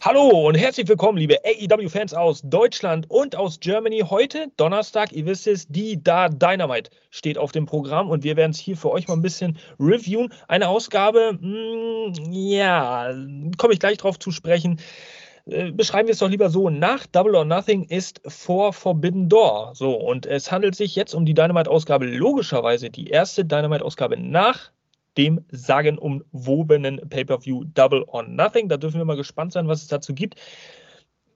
Hallo und herzlich willkommen, liebe AEW-Fans aus Deutschland und aus Germany. Heute, Donnerstag, ihr wisst es, die Da Dynamite steht auf dem Programm und wir werden es hier für euch mal ein bisschen reviewen. Eine Ausgabe, mh, hm, ja, komme ich gleich drauf zu sprechen. Äh, beschreiben wir es doch lieber so: Nach Double or Nothing ist vor Forbidden Door. So, und es handelt sich jetzt um die Dynamite-Ausgabe, logischerweise die erste Dynamite-Ausgabe nach dem sagenumwobenen Pay-per-View Double or Nothing. Da dürfen wir mal gespannt sein, was es dazu gibt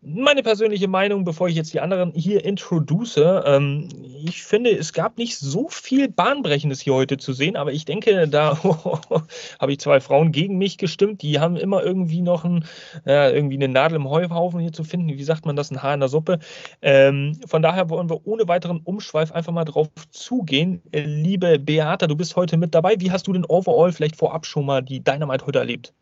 meine persönliche Meinung, bevor ich jetzt die anderen hier introduce, ähm, ich finde, es gab nicht so viel Bahnbrechendes hier heute zu sehen, aber ich denke, da habe ich zwei Frauen gegen mich gestimmt, die haben immer irgendwie noch ein, äh, irgendwie eine Nadel im Heuhaufen hier zu finden. Wie sagt man das? Ein Haar in der Suppe. Ähm, von daher wollen wir ohne weiteren Umschweif einfach mal drauf zugehen. Liebe Beata, du bist heute mit dabei. Wie hast du denn overall vielleicht vorab schon mal die Dynamite heute erlebt?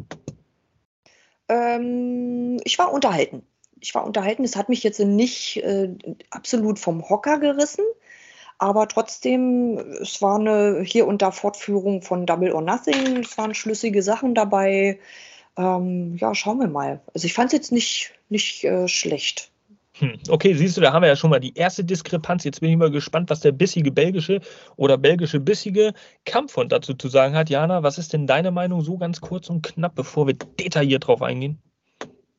Ähm, ich war unterhalten ich war unterhalten. Es hat mich jetzt nicht äh, absolut vom Hocker gerissen, aber trotzdem, es war eine hier und da Fortführung von Double or Nothing. Es waren schlüssige Sachen dabei. Ähm, ja, schauen wir mal. Also ich fand es jetzt nicht, nicht äh, schlecht. Hm, okay, siehst du, da haben wir ja schon mal die erste Diskrepanz. Jetzt bin ich mal gespannt, was der bissige belgische oder belgische bissige Kampfhund dazu zu sagen hat. Jana, was ist denn deine Meinung so ganz kurz und knapp, bevor wir detailliert drauf eingehen?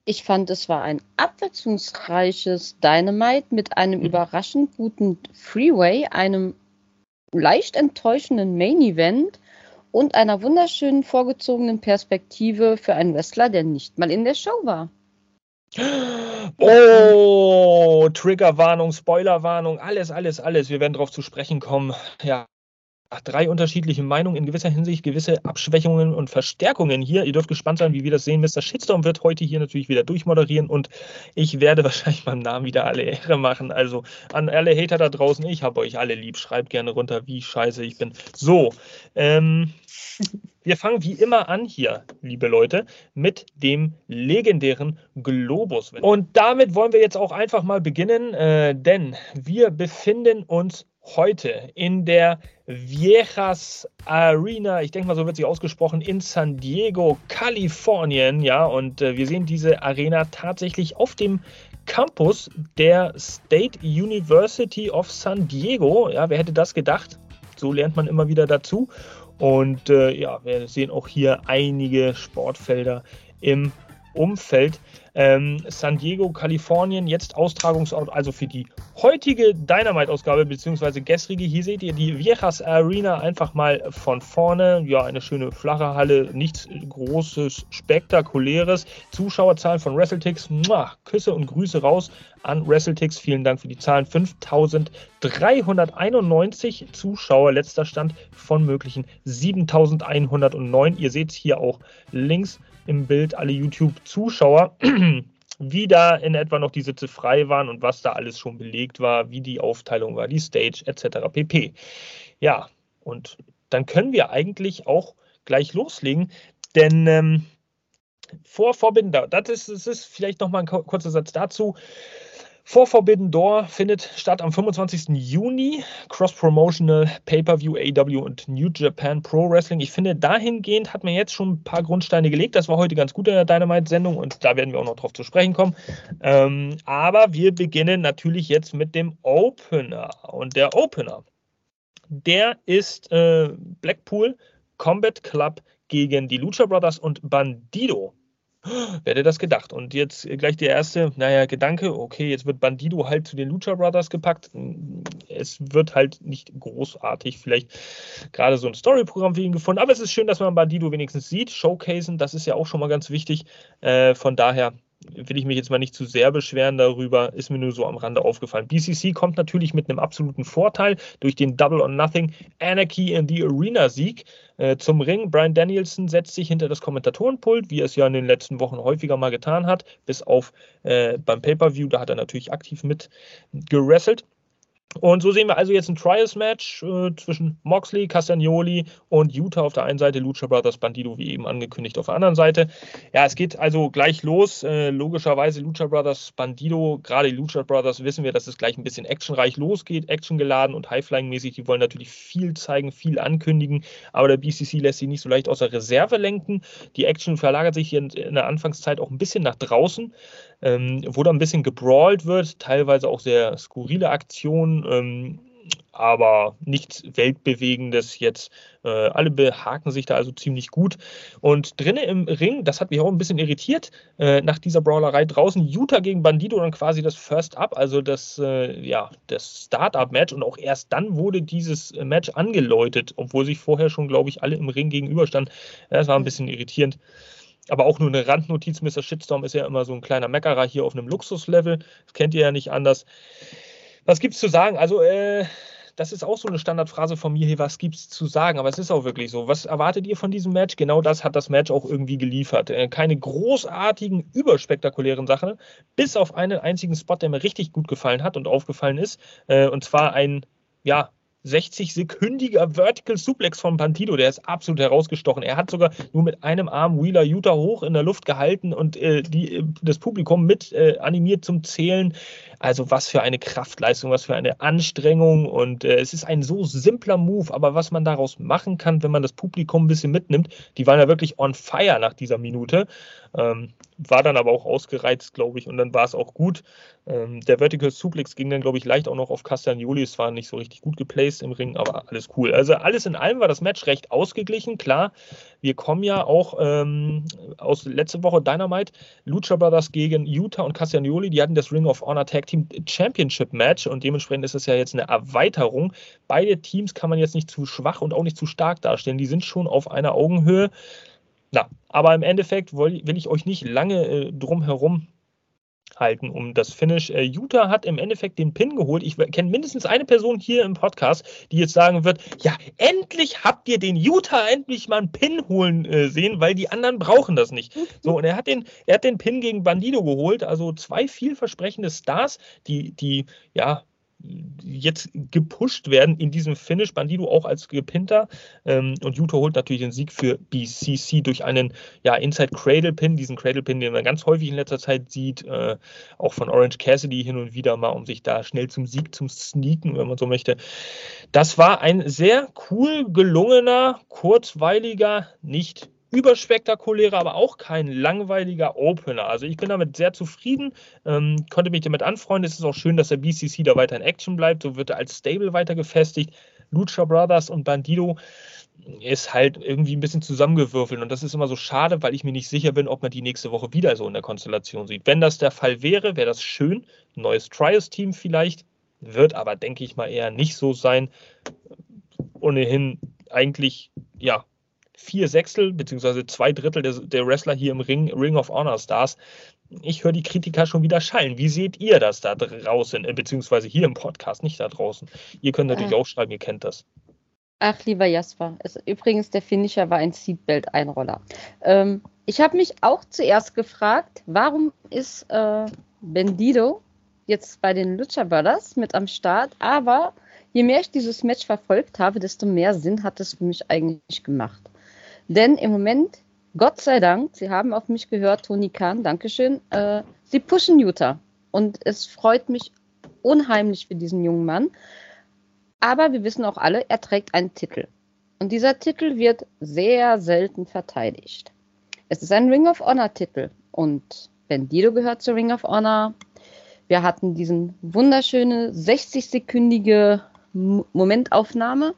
Ich fand, es war ein abwechslungsreiches Dynamite mit einem mhm. überraschend guten Freeway, einem leicht enttäuschenden Main Event und einer wunderschönen vorgezogenen Perspektive für einen Wrestler, der nicht mal in der Show war. Oh, Triggerwarnung, Spoilerwarnung, alles, alles, alles. Wir werden darauf zu sprechen kommen. Ja, drei unterschiedliche Meinungen, in gewisser Hinsicht gewisse Abschwächungen und Verstärkungen hier. Ihr dürft gespannt sein, wie wir das sehen. Mr. Shitstorm wird heute hier natürlich wieder durchmoderieren und ich werde wahrscheinlich meinem Namen wieder alle Ehre machen. Also an alle Hater da draußen, ich habe euch alle lieb. Schreibt gerne runter, wie scheiße ich bin. So, ähm, wir fangen wie immer an hier, liebe Leute, mit dem legendären Globus. Und damit wollen wir jetzt auch einfach mal beginnen, äh, denn wir befinden uns heute in der Viejas Arena, ich denke mal, so wird sie ausgesprochen, in San Diego, Kalifornien. Ja, und äh, wir sehen diese Arena tatsächlich auf dem Campus der State University of San Diego. Ja, wer hätte das gedacht? So lernt man immer wieder dazu. Und äh, ja, wir sehen auch hier einige Sportfelder im Umfeld. Ähm, San Diego, Kalifornien, jetzt Austragungsort, also für die heutige Dynamite-Ausgabe, beziehungsweise gestrige. Hier seht ihr die Viejas Arena einfach mal von vorne. Ja, eine schöne flache Halle, nichts Großes, Spektakuläres. Zuschauerzahlen von WrestleTix, Küsse und Grüße raus an WrestleTix. Vielen Dank für die Zahlen. 5391 Zuschauer, letzter Stand von möglichen 7109. Ihr seht es hier auch links im Bild alle YouTube-Zuschauer, wie da in etwa noch die Sitze frei waren und was da alles schon belegt war, wie die Aufteilung war, die Stage etc. pp. Ja, und dann können wir eigentlich auch gleich loslegen, denn ähm, vor Forbidden, das ist, das ist vielleicht nochmal ein kurzer Satz dazu. Vor Forbidden Door findet statt am 25. Juni. Cross-Promotional Pay-Per-View AW und New Japan Pro Wrestling. Ich finde, dahingehend hat man jetzt schon ein paar Grundsteine gelegt. Das war heute ganz gut in der Dynamite-Sendung und da werden wir auch noch drauf zu sprechen kommen. Ähm, aber wir beginnen natürlich jetzt mit dem Opener. Und der Opener, der ist äh, Blackpool Combat Club gegen die Lucha Brothers und Bandido. Wer hätte das gedacht? Und jetzt gleich der erste, naja, Gedanke, okay, jetzt wird Bandido halt zu den Lucha Brothers gepackt. Es wird halt nicht großartig, vielleicht gerade so ein Story-Programm für ihn gefunden, aber es ist schön, dass man Bandido wenigstens sieht, showcasen, das ist ja auch schon mal ganz wichtig. Äh, von daher will ich mich jetzt mal nicht zu sehr beschweren darüber, ist mir nur so am Rande aufgefallen. BCC kommt natürlich mit einem absoluten Vorteil durch den Double or Nothing Anarchy in the Arena Sieg äh, zum Ring. Brian Danielson setzt sich hinter das Kommentatorenpult, wie er es ja in den letzten Wochen häufiger mal getan hat, bis auf äh, beim Pay-Per-View, da hat er natürlich aktiv mit gerasselt. Und so sehen wir also jetzt ein Trials-Match äh, zwischen Moxley, Castagnoli und Utah auf der einen Seite, Lucha Brothers Bandido, wie eben angekündigt, auf der anderen Seite. Ja, es geht also gleich los. Äh, logischerweise Lucha Brothers Bandido, gerade die Lucha Brothers wissen wir, dass es gleich ein bisschen actionreich losgeht, actiongeladen und Highflying-mäßig. Die wollen natürlich viel zeigen, viel ankündigen, aber der BCC lässt sich nicht so leicht aus der Reserve lenken. Die Action verlagert sich hier in, in der Anfangszeit auch ein bisschen nach draußen ähm, wo da ein bisschen gebrawlt wird, teilweise auch sehr skurrile Aktionen, ähm, aber nichts Weltbewegendes jetzt. Äh, alle behaken sich da also ziemlich gut. Und drinnen im Ring, das hat mich auch ein bisschen irritiert, äh, nach dieser Brawlerei draußen, Utah gegen Bandido dann quasi das First Up, also das, äh, ja, das Start-Up-Match. Und auch erst dann wurde dieses Match angeläutet, obwohl sich vorher schon, glaube ich, alle im Ring gegenüberstanden. Das war ein bisschen irritierend. Aber auch nur eine Randnotiz, Mr. Shitstorm ist ja immer so ein kleiner Meckerer hier auf einem Luxuslevel. Das kennt ihr ja nicht anders. Was gibt es zu sagen? Also, äh, das ist auch so eine Standardphrase von mir hier, was gibt es zu sagen? Aber es ist auch wirklich so. Was erwartet ihr von diesem Match? Genau das hat das Match auch irgendwie geliefert. Äh, keine großartigen, überspektakulären Sachen, bis auf einen einzigen Spot, der mir richtig gut gefallen hat und aufgefallen ist. Äh, und zwar ein, ja, 60-sekündiger Vertical Suplex von Pantido, der ist absolut herausgestochen. Er hat sogar nur mit einem Arm Wheeler Utah hoch in der Luft gehalten und äh, die, äh, das Publikum mit äh, animiert zum Zählen. Also was für eine Kraftleistung, was für eine Anstrengung und äh, es ist ein so simpler Move, aber was man daraus machen kann, wenn man das Publikum ein bisschen mitnimmt, die waren ja wirklich on fire nach dieser Minute. Ähm, war dann aber auch ausgereizt, glaube ich, und dann war es auch gut. Ähm, der Vertical Suplex ging dann, glaube ich, leicht auch noch auf Castagnoli. Es war nicht so richtig gut geplaced im Ring, aber alles cool. Also alles in allem war das Match recht ausgeglichen. Klar, wir kommen ja auch ähm, aus letzte Woche Dynamite, Lucha Brothers gegen Utah und Castagnoli. Die hatten das Ring of Honor Tag Team Championship Match und dementsprechend ist es ja jetzt eine Erweiterung. Beide Teams kann man jetzt nicht zu schwach und auch nicht zu stark darstellen. Die sind schon auf einer Augenhöhe. Na, aber im Endeffekt will, ich euch nicht lange äh, drum herum halten um das Finish. Äh, Utah hat im Endeffekt den Pin geholt. Ich kenne mindestens eine Person hier im Podcast, die jetzt sagen wird, ja, endlich habt ihr den Utah endlich mal einen Pin holen äh, sehen, weil die anderen brauchen das nicht. So, und er hat den, er hat den Pin gegen Bandido geholt, also zwei vielversprechende Stars, die, die, ja, jetzt gepusht werden in diesem Finish. Bandido auch als Gepinter. Ähm, und Yuto holt natürlich den Sieg für BCC durch einen ja, Inside Cradle Pin, diesen Cradle Pin, den man ganz häufig in letzter Zeit sieht, äh, auch von Orange Cassidy hin und wieder mal, um sich da schnell zum Sieg zum Sneaken, wenn man so möchte. Das war ein sehr cool gelungener, kurzweiliger, nicht überspektakulärer, aber auch kein langweiliger Opener. Also ich bin damit sehr zufrieden, ähm, konnte mich damit anfreunden. Es ist auch schön, dass der BCC da weiter in Action bleibt. So wird er als Stable weiter gefestigt. Lucha Brothers und Bandido ist halt irgendwie ein bisschen zusammengewürfelt. Und das ist immer so schade, weil ich mir nicht sicher bin, ob man die nächste Woche wieder so in der Konstellation sieht. Wenn das der Fall wäre, wäre das schön. Neues Trials-Team vielleicht. Wird aber, denke ich mal, eher nicht so sein. Ohnehin eigentlich, ja, vier Sechstel beziehungsweise zwei Drittel der, der Wrestler hier im Ring, Ring of Honor Stars. Ich höre die Kritiker schon wieder schallen. Wie seht ihr das da draußen, äh, beziehungsweise hier im Podcast, nicht da draußen? Ihr könnt natürlich äh. auch schreiben, ihr kennt das. Ach, lieber Jasper. Es, übrigens, der Finisher war ein Seatbelt-Einroller. Ähm, ich habe mich auch zuerst gefragt, warum ist äh, Bendido jetzt bei den Lucha Brothers mit am Start? Aber je mehr ich dieses Match verfolgt habe, desto mehr Sinn hat es für mich eigentlich gemacht. Denn im Moment, Gott sei Dank, Sie haben auf mich gehört, Toni Kahn, Dankeschön, äh, Sie pushen Utah. Und es freut mich unheimlich für diesen jungen Mann. Aber wir wissen auch alle, er trägt einen Titel. Und dieser Titel wird sehr selten verteidigt. Es ist ein Ring of Honor-Titel. Und Bendido gehört zur Ring of Honor. Wir hatten diesen wunderschöne 60-sekündige Momentaufnahme.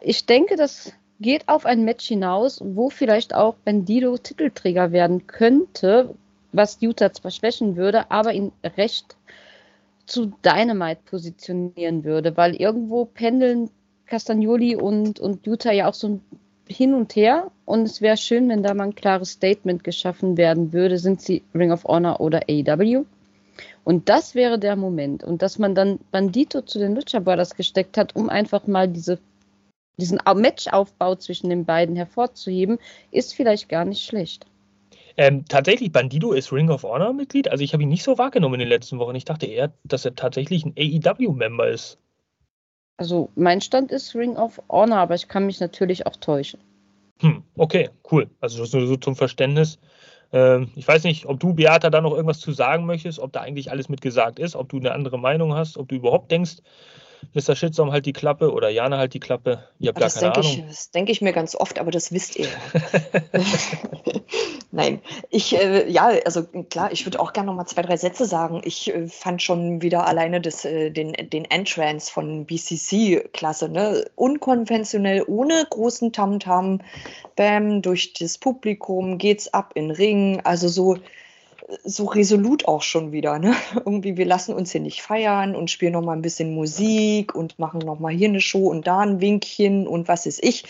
Ich denke, dass geht auf ein Match hinaus, wo vielleicht auch Bandido Titelträger werden könnte, was Utah zwar schwächen würde, aber ihn recht zu Dynamite positionieren würde, weil irgendwo pendeln Castagnoli und, und Utah ja auch so hin und her und es wäre schön, wenn da mal ein klares Statement geschaffen werden würde, sind sie Ring of Honor oder AEW. Und das wäre der Moment. Und dass man dann Bandito zu den Lucha Brothers gesteckt hat, um einfach mal diese diesen Matchaufbau zwischen den beiden hervorzuheben, ist vielleicht gar nicht schlecht. Ähm, tatsächlich, Bandido ist Ring of Honor Mitglied. Also ich habe ihn nicht so wahrgenommen in den letzten Wochen. Ich dachte eher, dass er tatsächlich ein AEW-Member ist. Also mein Stand ist Ring of Honor, aber ich kann mich natürlich auch täuschen. Hm, okay, cool. Also das nur so zum Verständnis. Ähm, ich weiß nicht, ob du, Beata, da noch irgendwas zu sagen möchtest, ob da eigentlich alles mitgesagt ist, ob du eine andere Meinung hast, ob du überhaupt denkst, Mr. Shitstorm halt die Klappe oder Jana halt die Klappe. Ihr habt gar das keine Ahnung. Ich, das denke ich mir ganz oft, aber das wisst ihr. Nein, ich, äh, ja, also klar, ich würde auch gerne noch mal zwei, drei Sätze sagen. Ich äh, fand schon wieder alleine das, äh, den, den Entrance von BCC klasse, ne? Unkonventionell, ohne großen Tamtam. -Tam. Bam, durch das Publikum geht's ab in Ring. Also so, so resolut auch schon wieder. Ne? Irgendwie, wir lassen uns hier nicht feiern und spielen noch mal ein bisschen Musik und machen noch mal hier eine Show und da ein Winkchen und was ist ich.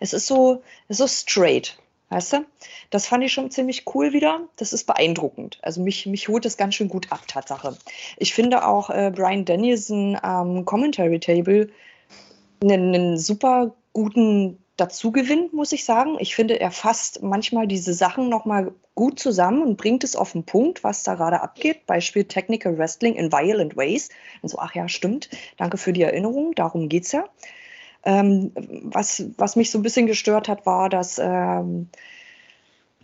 Es ist so, es ist so straight. Weißt du? Das fand ich schon ziemlich cool wieder. Das ist beeindruckend. Also mich, mich holt das ganz schön gut ab, Tatsache. Ich finde auch äh, Brian Danielson am ähm, Commentary Table einen, einen super guten dazu gewinnt, muss ich sagen. Ich finde, er fasst manchmal diese Sachen nochmal gut zusammen und bringt es auf den Punkt, was da gerade abgeht. Beispiel Technical Wrestling in Violent Ways. Und so, ach ja, stimmt. Danke für die Erinnerung. Darum geht es ja. Ähm, was, was mich so ein bisschen gestört hat, war, dass ähm,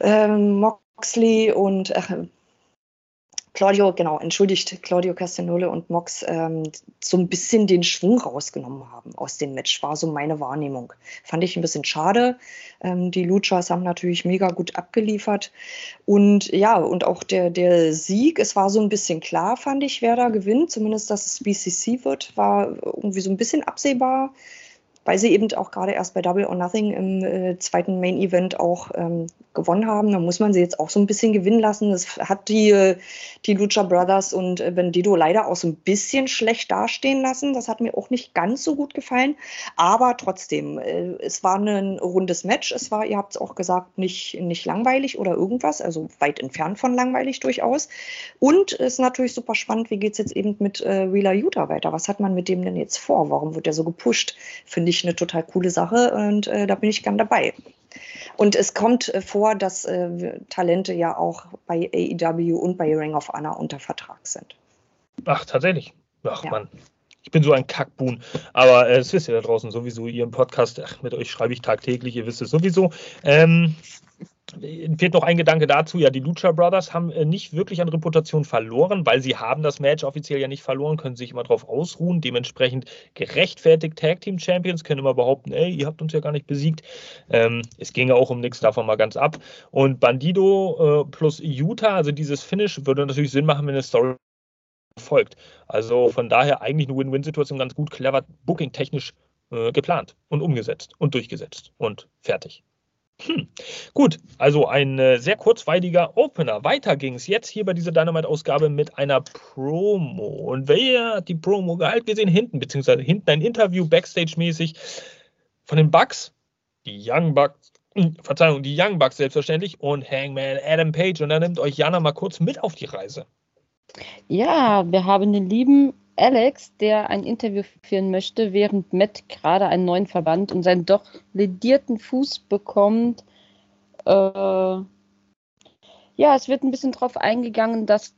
ähm, Moxley und ach, Claudio, genau, entschuldigt, Claudio Castagnole und Mox ähm, so ein bisschen den Schwung rausgenommen haben aus dem Match, war so meine Wahrnehmung. Fand ich ein bisschen schade. Ähm, die Luchas haben natürlich mega gut abgeliefert. Und ja, und auch der, der Sieg, es war so ein bisschen klar, fand ich, wer da gewinnt. Zumindest, dass es BCC wird, war irgendwie so ein bisschen absehbar weil sie eben auch gerade erst bei Double or Nothing im äh, zweiten Main Event auch ähm, gewonnen haben. Da muss man sie jetzt auch so ein bisschen gewinnen lassen. Das hat die, äh, die Lucha Brothers und äh, Bandido leider auch so ein bisschen schlecht dastehen lassen. Das hat mir auch nicht ganz so gut gefallen. Aber trotzdem, äh, es war ein rundes Match. Es war, ihr habt es auch gesagt, nicht, nicht langweilig oder irgendwas, also weit entfernt von langweilig durchaus. Und es ist natürlich super spannend, wie geht es jetzt eben mit äh, Wheeler Utah weiter? Was hat man mit dem denn jetzt vor? Warum wird der so gepusht? Finde ich eine total coole Sache und äh, da bin ich gern dabei. Und es kommt äh, vor, dass äh, Talente ja auch bei AEW und bei Ring of Honor unter Vertrag sind. Ach, tatsächlich. Ach, ja. Mann. Ich bin so ein Kackbuhn. Aber äh, das wisst ihr da draußen sowieso. Ihr im Podcast, ach, mit euch schreibe ich tagtäglich, ihr wisst es sowieso. Ähm, fehlt noch ein Gedanke dazu. Ja, die Lucha Brothers haben äh, nicht wirklich an Reputation verloren, weil sie haben das Match offiziell ja nicht verloren, können sich immer darauf ausruhen. Dementsprechend gerechtfertigt Tag Team Champions können immer behaupten, ey, ihr habt uns ja gar nicht besiegt. Ähm, es ging ja auch um nichts davon mal ganz ab. Und Bandido äh, plus Utah, also dieses Finish, würde natürlich Sinn machen, wenn eine Story folgt. Also von daher eigentlich eine Win-Win-Situation ganz gut, clever, booking-technisch äh, geplant und umgesetzt und durchgesetzt und fertig. Hm. Gut, also ein äh, sehr kurzweiliger Opener. Weiter ging es jetzt hier bei dieser Dynamite-Ausgabe mit einer Promo. Und wer hat die Promo gehalten? Wir sehen hinten, beziehungsweise hinten ein Interview Backstage-mäßig von den Bucks, die Young Bucks, hm, Verzeihung, die Young Bucks selbstverständlich und Hangman Adam Page. Und da nimmt euch Jana mal kurz mit auf die Reise. Ja, wir haben den lieben Alex, der ein Interview führen möchte, während Matt gerade einen neuen Verband und seinen doch ledierten Fuß bekommt. Äh, ja, es wird ein bisschen darauf eingegangen, dass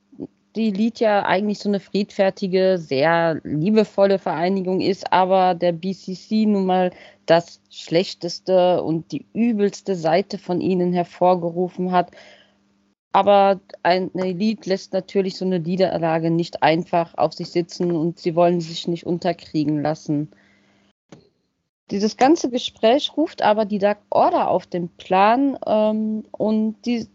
die Lied ja eigentlich so eine friedfertige, sehr liebevolle Vereinigung ist, aber der BCC nun mal das schlechteste und die übelste Seite von ihnen hervorgerufen hat. Aber eine Elite lässt natürlich so eine Liederlage nicht einfach auf sich sitzen und sie wollen sich nicht unterkriegen lassen. Dieses ganze Gespräch ruft aber die Dark Order auf den Plan ähm, und die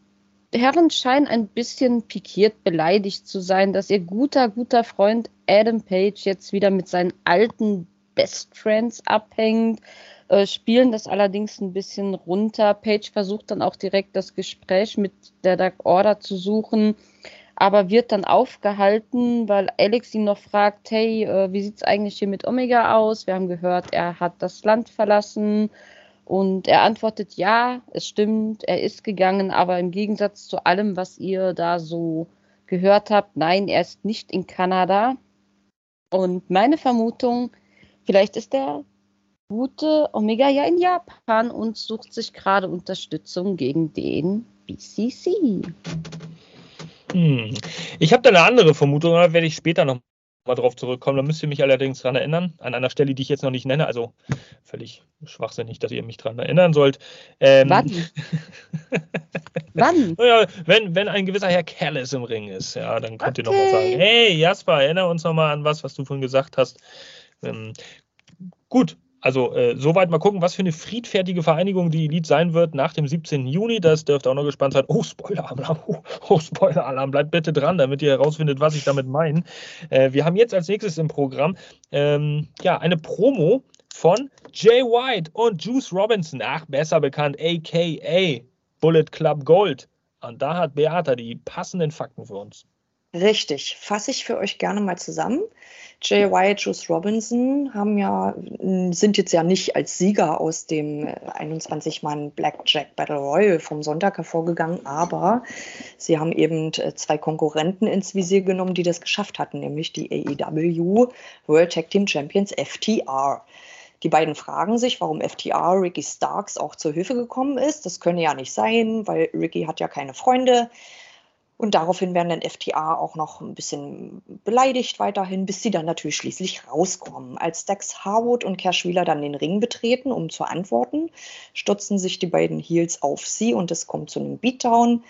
Herren scheinen ein bisschen pikiert, beleidigt zu sein, dass ihr guter, guter Freund Adam Page jetzt wieder mit seinen alten Best Friends abhängt äh, spielen das allerdings ein bisschen runter. Page versucht dann auch direkt das Gespräch mit der Dark Order zu suchen, aber wird dann aufgehalten, weil Alex ihn noch fragt, hey, äh, wie sieht es eigentlich hier mit Omega aus? Wir haben gehört, er hat das Land verlassen. Und er antwortet, ja, es stimmt, er ist gegangen, aber im Gegensatz zu allem, was ihr da so gehört habt, nein, er ist nicht in Kanada. Und meine Vermutung, vielleicht ist er gute Omega ja in Japan und sucht sich gerade Unterstützung gegen den BCC. Hm. Ich habe da eine andere Vermutung, da werde ich später noch mal drauf zurückkommen. Da müsst ihr mich allerdings daran erinnern, an einer Stelle, die ich jetzt noch nicht nenne. Also völlig schwachsinnig, dass ihr mich daran erinnern sollt. Ähm, Wann? Wann? Ja, wenn, wenn ein gewisser Herr Callis im Ring ist, ja, dann könnt okay. ihr noch mal sagen, hey Jasper, erinnere uns noch mal an was, was du vorhin gesagt hast. Ähm, gut, also äh, soweit mal gucken, was für eine friedfertige Vereinigung die Elite sein wird nach dem 17. Juni. Das dürfte auch noch gespannt sein. Oh, Spoiler-Alarm. Oh, oh Spoiler-Alarm. Bleibt bitte dran, damit ihr herausfindet, was ich damit meine. Äh, wir haben jetzt als nächstes im Programm ähm, ja, eine Promo von Jay White und Juice Robinson. Ach, besser bekannt, a.k.a. Bullet Club Gold. Und da hat Beata die passenden Fakten für uns. Richtig, fasse ich für euch gerne mal zusammen. Jay Wyatt, Juice Robinson haben ja, sind jetzt ja nicht als Sieger aus dem 21-Mann Blackjack Battle Royal vom Sonntag hervorgegangen, aber sie haben eben äh, zwei Konkurrenten ins Visier genommen, die das geschafft hatten, nämlich die AEW World Tag Team Champions FTR. Die beiden fragen sich, warum FTR Ricky Starks auch zur Hilfe gekommen ist. Das könne ja nicht sein, weil Ricky hat ja keine Freunde. Und daraufhin werden dann FTA auch noch ein bisschen beleidigt weiterhin, bis sie dann natürlich schließlich rauskommen. Als Dax Harwood und Cash Wheeler dann den Ring betreten, um zu antworten, stürzen sich die beiden Heels auf sie und es kommt zu einem Beatdown.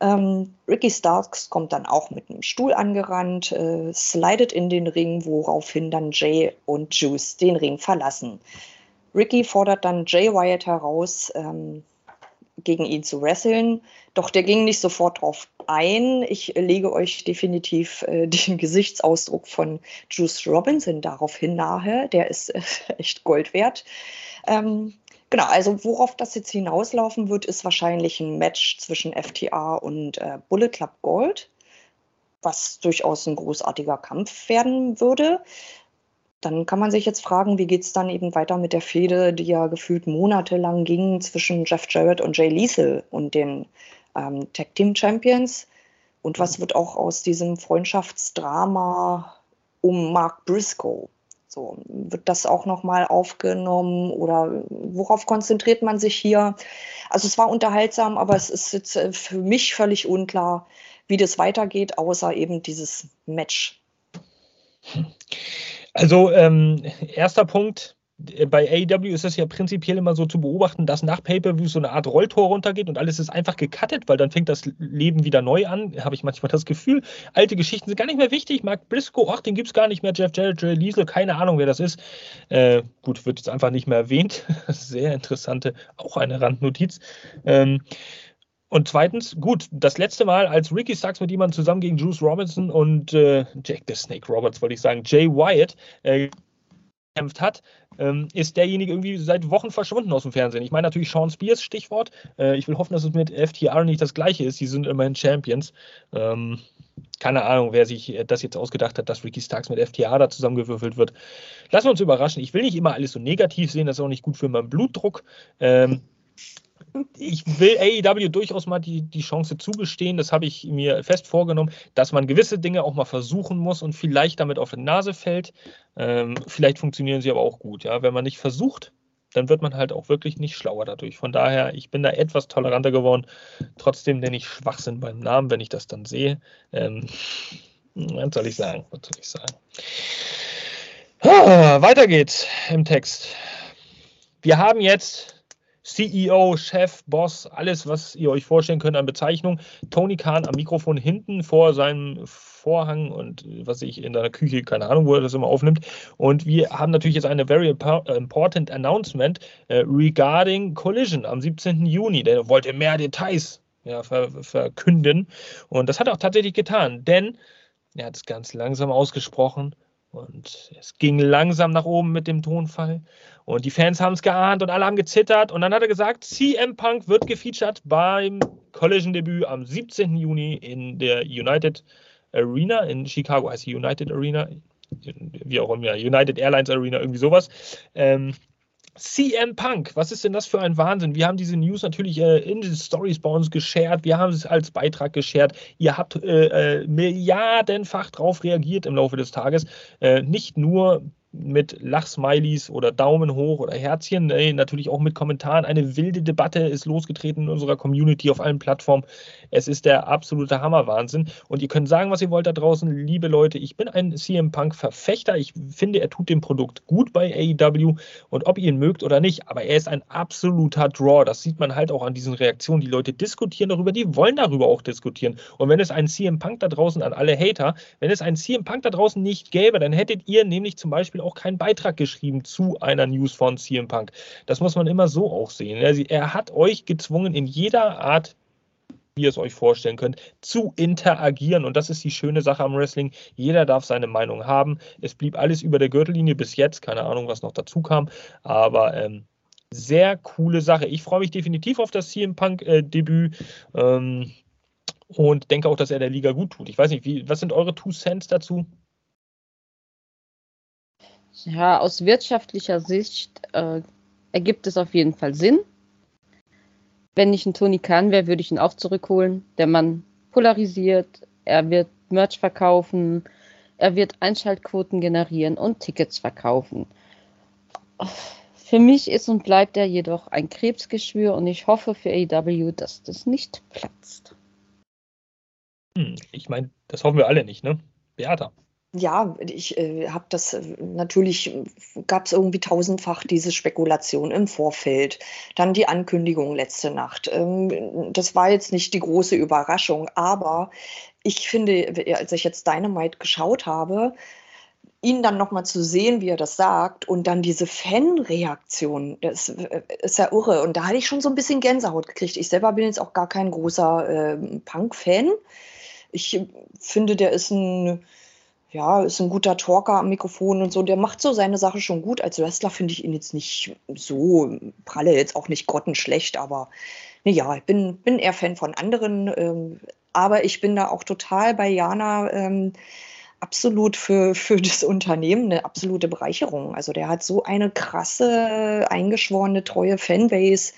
Ähm, Ricky Starks kommt dann auch mit einem Stuhl angerannt, äh, slidet in den Ring, woraufhin dann Jay und Juice den Ring verlassen. Ricky fordert dann Jay Wyatt heraus, ähm, gegen ihn zu wresteln. Doch der ging nicht sofort drauf ein. Ich lege euch definitiv äh, den Gesichtsausdruck von Juice Robinson daraufhin nahe. Der ist äh, echt Gold wert. Ähm, genau, also worauf das jetzt hinauslaufen wird, ist wahrscheinlich ein Match zwischen FTA und äh, Bullet Club Gold, was durchaus ein großartiger Kampf werden würde. Dann kann man sich jetzt fragen, wie geht es dann eben weiter mit der Fehde, die ja gefühlt monatelang ging zwischen Jeff Jarrett und Jay Liesel und den ähm, Tag Team Champions. Und was wird auch aus diesem Freundschaftsdrama um Mark Briscoe? So, wird das auch nochmal aufgenommen oder worauf konzentriert man sich hier? Also es war unterhaltsam, aber es ist jetzt äh, für mich völlig unklar, wie das weitergeht, außer eben dieses Match. Also ähm, erster Punkt, äh, bei AEW ist es ja prinzipiell immer so zu beobachten, dass nach Pay-Per-View so eine Art Rolltor runtergeht und alles ist einfach gecuttet, weil dann fängt das Leben wieder neu an, habe ich manchmal das Gefühl. Alte Geschichten sind gar nicht mehr wichtig. Mark Briscoe, ach, den gibt es gar nicht mehr. Jeff Jarrett, Jay Liesel, keine Ahnung, wer das ist. Äh, gut, wird jetzt einfach nicht mehr erwähnt. Sehr interessante, auch eine Randnotiz. Ähm, und zweitens, gut, das letzte Mal, als Ricky Starks mit jemandem zusammen gegen Juice Robinson und äh, Jack the Snake Roberts, wollte ich sagen, Jay Wyatt äh, gekämpft hat, ähm, ist derjenige irgendwie seit Wochen verschwunden aus dem Fernsehen. Ich meine natürlich Sean Spears, Stichwort. Äh, ich will hoffen, dass es mit FTR nicht das gleiche ist. Die sind immerhin Champions. Ähm, keine Ahnung, wer sich äh, das jetzt ausgedacht hat, dass Ricky Starks mit FTA da zusammengewürfelt wird. Lassen wir uns überraschen. Ich will nicht immer alles so negativ sehen, das ist auch nicht gut für meinen Blutdruck. Ähm, ich will AEW durchaus mal die, die Chance zugestehen, das habe ich mir fest vorgenommen, dass man gewisse Dinge auch mal versuchen muss und vielleicht damit auf die Nase fällt. Ähm, vielleicht funktionieren sie aber auch gut. Ja? Wenn man nicht versucht, dann wird man halt auch wirklich nicht schlauer dadurch. Von daher, ich bin da etwas toleranter geworden. Trotzdem nenne ich Schwachsinn beim Namen, wenn ich das dann sehe. Ähm, was soll ich sagen? Was soll ich sagen? Ah, weiter geht's im Text. Wir haben jetzt CEO, Chef, Boss, alles, was ihr euch vorstellen könnt an Bezeichnung. Tony Khan am Mikrofon hinten vor seinem Vorhang und was ich in der Küche, keine Ahnung, wo er das immer aufnimmt. Und wir haben natürlich jetzt eine very important announcement äh, regarding Collision am 17. Juni. Der wollte mehr Details ja, ver verkünden. Und das hat er auch tatsächlich getan, denn er hat es ganz langsam ausgesprochen. Und es ging langsam nach oben mit dem Tonfall. Und die Fans haben es geahnt und alle haben gezittert. Und dann hat er gesagt, CM Punk wird gefeatured beim Collision-Debüt am 17. Juni in der United Arena. In Chicago heißt die United Arena. Wie auch immer, United Airlines Arena, irgendwie sowas. Ähm, CM Punk, was ist denn das für ein Wahnsinn? Wir haben diese News natürlich äh, in den Stories bei uns geshared, wir haben es als Beitrag geshared. Ihr habt äh, äh, milliardenfach drauf reagiert im Laufe des Tages. Äh, nicht nur mit Lachsmilies oder Daumen hoch oder Herzchen, äh, natürlich auch mit Kommentaren. Eine wilde Debatte ist losgetreten in unserer Community auf allen Plattformen. Es ist der absolute Hammerwahnsinn. Und ihr könnt sagen, was ihr wollt da draußen, liebe Leute. Ich bin ein CM Punk-Verfechter. Ich finde, er tut dem Produkt gut bei AEW. Und ob ihr ihn mögt oder nicht, aber er ist ein absoluter Draw. Das sieht man halt auch an diesen Reaktionen. Die Leute diskutieren darüber, die wollen darüber auch diskutieren. Und wenn es einen CM Punk da draußen an alle Hater, wenn es einen CM Punk da draußen nicht gäbe, dann hättet ihr nämlich zum Beispiel auch keinen Beitrag geschrieben zu einer News von CM Punk. Das muss man immer so auch sehen. Er hat euch gezwungen, in jeder Art wie ihr es euch vorstellen könnt, zu interagieren. Und das ist die schöne Sache am Wrestling. Jeder darf seine Meinung haben. Es blieb alles über der Gürtellinie bis jetzt. Keine Ahnung, was noch dazu kam. Aber ähm, sehr coole Sache. Ich freue mich definitiv auf das CM Punk-Debüt. Äh, ähm, und denke auch, dass er der Liga gut tut. Ich weiß nicht, wie, was sind eure Two Cents dazu? Ja, aus wirtschaftlicher Sicht äh, ergibt es auf jeden Fall Sinn. Wenn ich ein Tony Khan wäre, würde ich ihn auch zurückholen. Der Mann polarisiert, er wird Merch verkaufen, er wird Einschaltquoten generieren und Tickets verkaufen. Für mich ist und bleibt er jedoch ein Krebsgeschwür und ich hoffe für AEW, dass das nicht platzt. Hm, ich meine, das hoffen wir alle nicht, ne? Beata. Ja, ich äh, habe das äh, natürlich, gab es irgendwie tausendfach diese Spekulation im Vorfeld. Dann die Ankündigung letzte Nacht. Ähm, das war jetzt nicht die große Überraschung, aber ich finde, als ich jetzt Dynamite geschaut habe, ihn dann nochmal zu sehen, wie er das sagt, und dann diese Fanreaktion, das äh, ist ja irre. Und da hatte ich schon so ein bisschen Gänsehaut gekriegt. Ich selber bin jetzt auch gar kein großer äh, Punk-Fan. Ich finde, der ist ein ja, ist ein guter Talker am Mikrofon und so. Der macht so seine Sache schon gut. Als Wrestler finde ich ihn jetzt nicht so pralle, jetzt auch nicht grottenschlecht, aber ja, ich bin, bin eher Fan von anderen. Ähm, aber ich bin da auch total bei Jana ähm, absolut für, für das Unternehmen eine absolute Bereicherung. Also der hat so eine krasse, eingeschworene, treue Fanbase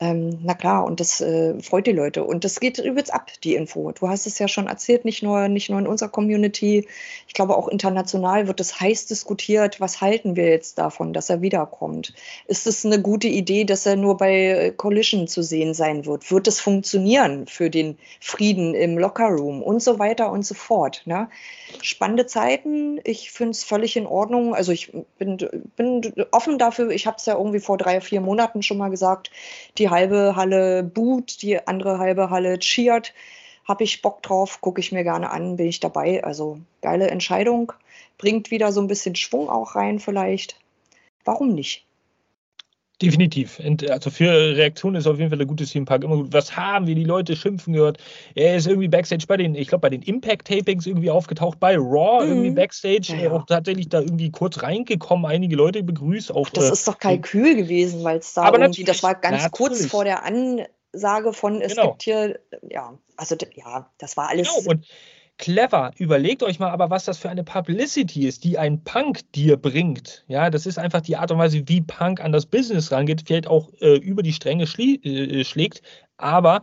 ähm, na klar, und das äh, freut die Leute. Und das geht übelst ab, die Info. Du hast es ja schon erzählt, nicht nur, nicht nur in unserer Community. Ich glaube, auch international wird es heiß diskutiert. Was halten wir jetzt davon, dass er wiederkommt? Ist es eine gute Idee, dass er nur bei äh, Collision zu sehen sein wird? Wird es funktionieren für den Frieden im Lockerroom und so weiter und so fort? Ne? Spannende Zeiten. Ich finde es völlig in Ordnung. Also ich bin, bin offen dafür. Ich habe es ja irgendwie vor drei, vier Monaten schon mal gesagt. Die halbe Halle boot, die andere halbe Halle cheert. Habe ich Bock drauf, gucke ich mir gerne an, bin ich dabei. Also geile Entscheidung. Bringt wieder so ein bisschen Schwung auch rein vielleicht. Warum nicht? Definitiv. Also für Reaktionen ist auf jeden Fall der gute CM Punk immer gut. Was haben wir die Leute schimpfen gehört? Er ist irgendwie Backstage bei den, ich glaube, bei den Impact-Tapings irgendwie aufgetaucht, bei Raw mhm. irgendwie Backstage, ja, ja. auch tatsächlich da irgendwie kurz reingekommen, einige Leute begrüßt. Auch, Ach, das äh, ist doch Kalkül gewesen, weil es da aber irgendwie, das war ganz natürlich. kurz vor der Ansage von, es genau. gibt hier, ja, also ja, das war alles. Genau. Und clever. Überlegt euch mal aber, was das für eine Publicity ist, die ein Punk dir bringt. Ja, das ist einfach die Art und Weise, wie Punk an das Business rangeht, vielleicht auch äh, über die Stränge äh, schlägt. Aber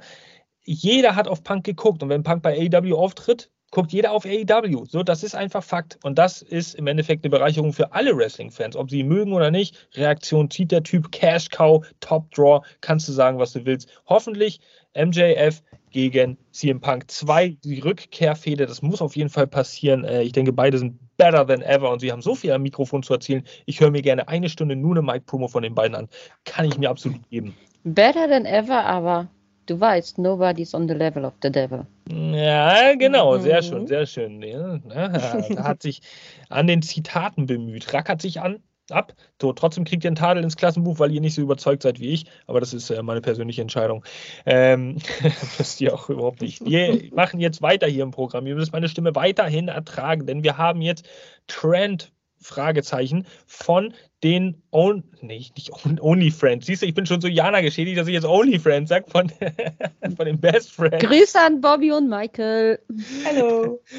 jeder hat auf Punk geguckt. Und wenn Punk bei AEW auftritt, guckt jeder auf AEW. So, das ist einfach Fakt. Und das ist im Endeffekt eine Bereicherung für alle Wrestling-Fans, ob sie mögen oder nicht. Reaktion zieht der Typ, Cash Cow, Top Draw, kannst du sagen, was du willst. Hoffentlich MJF gegen CM Punk 2, die Rückkehrfehde, das muss auf jeden Fall passieren. Äh, ich denke, beide sind better than ever und sie haben so viel am Mikrofon zu erzählen. Ich höre mir gerne eine Stunde nur eine Mic-Promo von den beiden an. Kann ich mir absolut geben. Better than ever, aber du weißt, nobody's on the level of the devil. Ja, genau, sehr mhm. schön, sehr schön. Ja, da hat sich an den Zitaten bemüht. Rackert sich an, ab. So, trotzdem kriegt ihr einen Tadel ins Klassenbuch, weil ihr nicht so überzeugt seid wie ich. Aber das ist äh, meine persönliche Entscheidung. Ähm, wisst ihr auch überhaupt nicht. Wir machen jetzt weiter hier im Programm. Ihr müsst meine Stimme weiterhin ertragen, denn wir haben jetzt Trend Fragezeichen von den On nee, nicht OnlyFriends. Siehst du, ich bin schon so Jana geschädigt, dass ich jetzt OnlyFriends sage von, von den Best Friends. Grüße an Bobby und Michael. Hallo.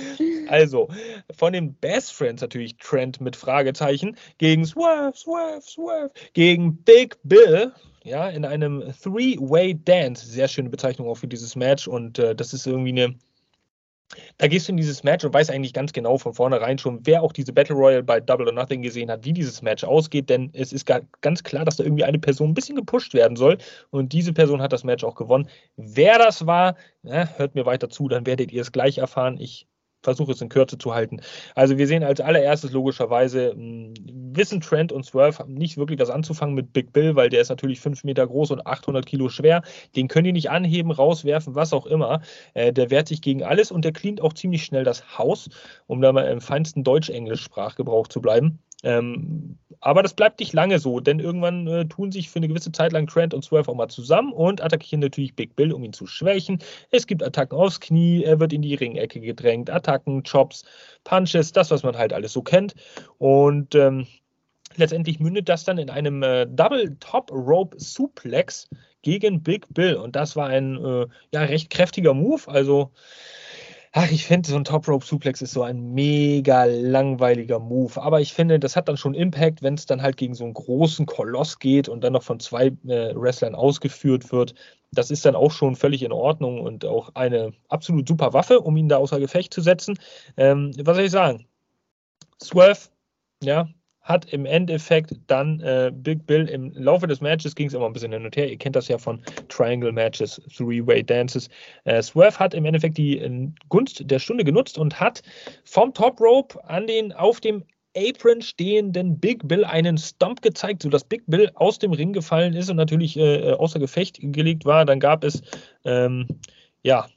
Also, von den Best Friends natürlich Trent mit Fragezeichen gegen Swerve, Swerve, Swerve, gegen Big Bill. Ja, in einem Three-Way Dance. Sehr schöne Bezeichnung auch für dieses Match und äh, das ist irgendwie eine da gehst du in dieses Match und weißt eigentlich ganz genau von vornherein schon, wer auch diese Battle Royale bei Double or Nothing gesehen hat, wie dieses Match ausgeht, denn es ist ganz klar, dass da irgendwie eine Person ein bisschen gepusht werden soll und diese Person hat das Match auch gewonnen. Wer das war, ja, hört mir weiter zu, dann werdet ihr es gleich erfahren. Ich versuche es in Kürze zu halten. Also wir sehen als allererstes logischerweise, hm, wissen Trent und Swerve nicht wirklich was anzufangen mit Big Bill, weil der ist natürlich 5 Meter groß und 800 Kilo schwer. Den können die nicht anheben, rauswerfen, was auch immer. Äh, der wehrt sich gegen alles und der cleant auch ziemlich schnell das Haus, um da mal im feinsten Deutsch-Englisch-Sprachgebrauch zu bleiben. Ähm, aber das bleibt nicht lange so, denn irgendwann äh, tun sich für eine gewisse Zeit lang Trent und Swerve auch mal zusammen und attackieren natürlich Big Bill, um ihn zu schwächen. Es gibt Attacken aufs Knie, er wird in die Ringecke gedrängt, Attacken, Chops, Punches, das, was man halt alles so kennt. Und ähm, letztendlich mündet das dann in einem äh, Double Top Rope Suplex gegen Big Bill. Und das war ein äh, ja, recht kräftiger Move. Also Ach, ich finde, so ein Top Rope Suplex ist so ein mega langweiliger Move. Aber ich finde, das hat dann schon Impact, wenn es dann halt gegen so einen großen Koloss geht und dann noch von zwei äh, Wrestlern ausgeführt wird. Das ist dann auch schon völlig in Ordnung und auch eine absolut super Waffe, um ihn da außer Gefecht zu setzen. Ähm, was soll ich sagen? Swerve, ja, hat im Endeffekt dann äh, Big Bill im Laufe des Matches ging es immer ein bisschen hin und her. Ihr kennt das ja von Triangle Matches, Three-Way Dances. Äh, Swerve hat im Endeffekt die äh, Gunst der Stunde genutzt und hat vom Top Rope an den auf dem Apron stehenden Big Bill einen Stomp gezeigt, sodass Big Bill aus dem Ring gefallen ist und natürlich äh, außer Gefecht gelegt war. Dann gab es ähm, ja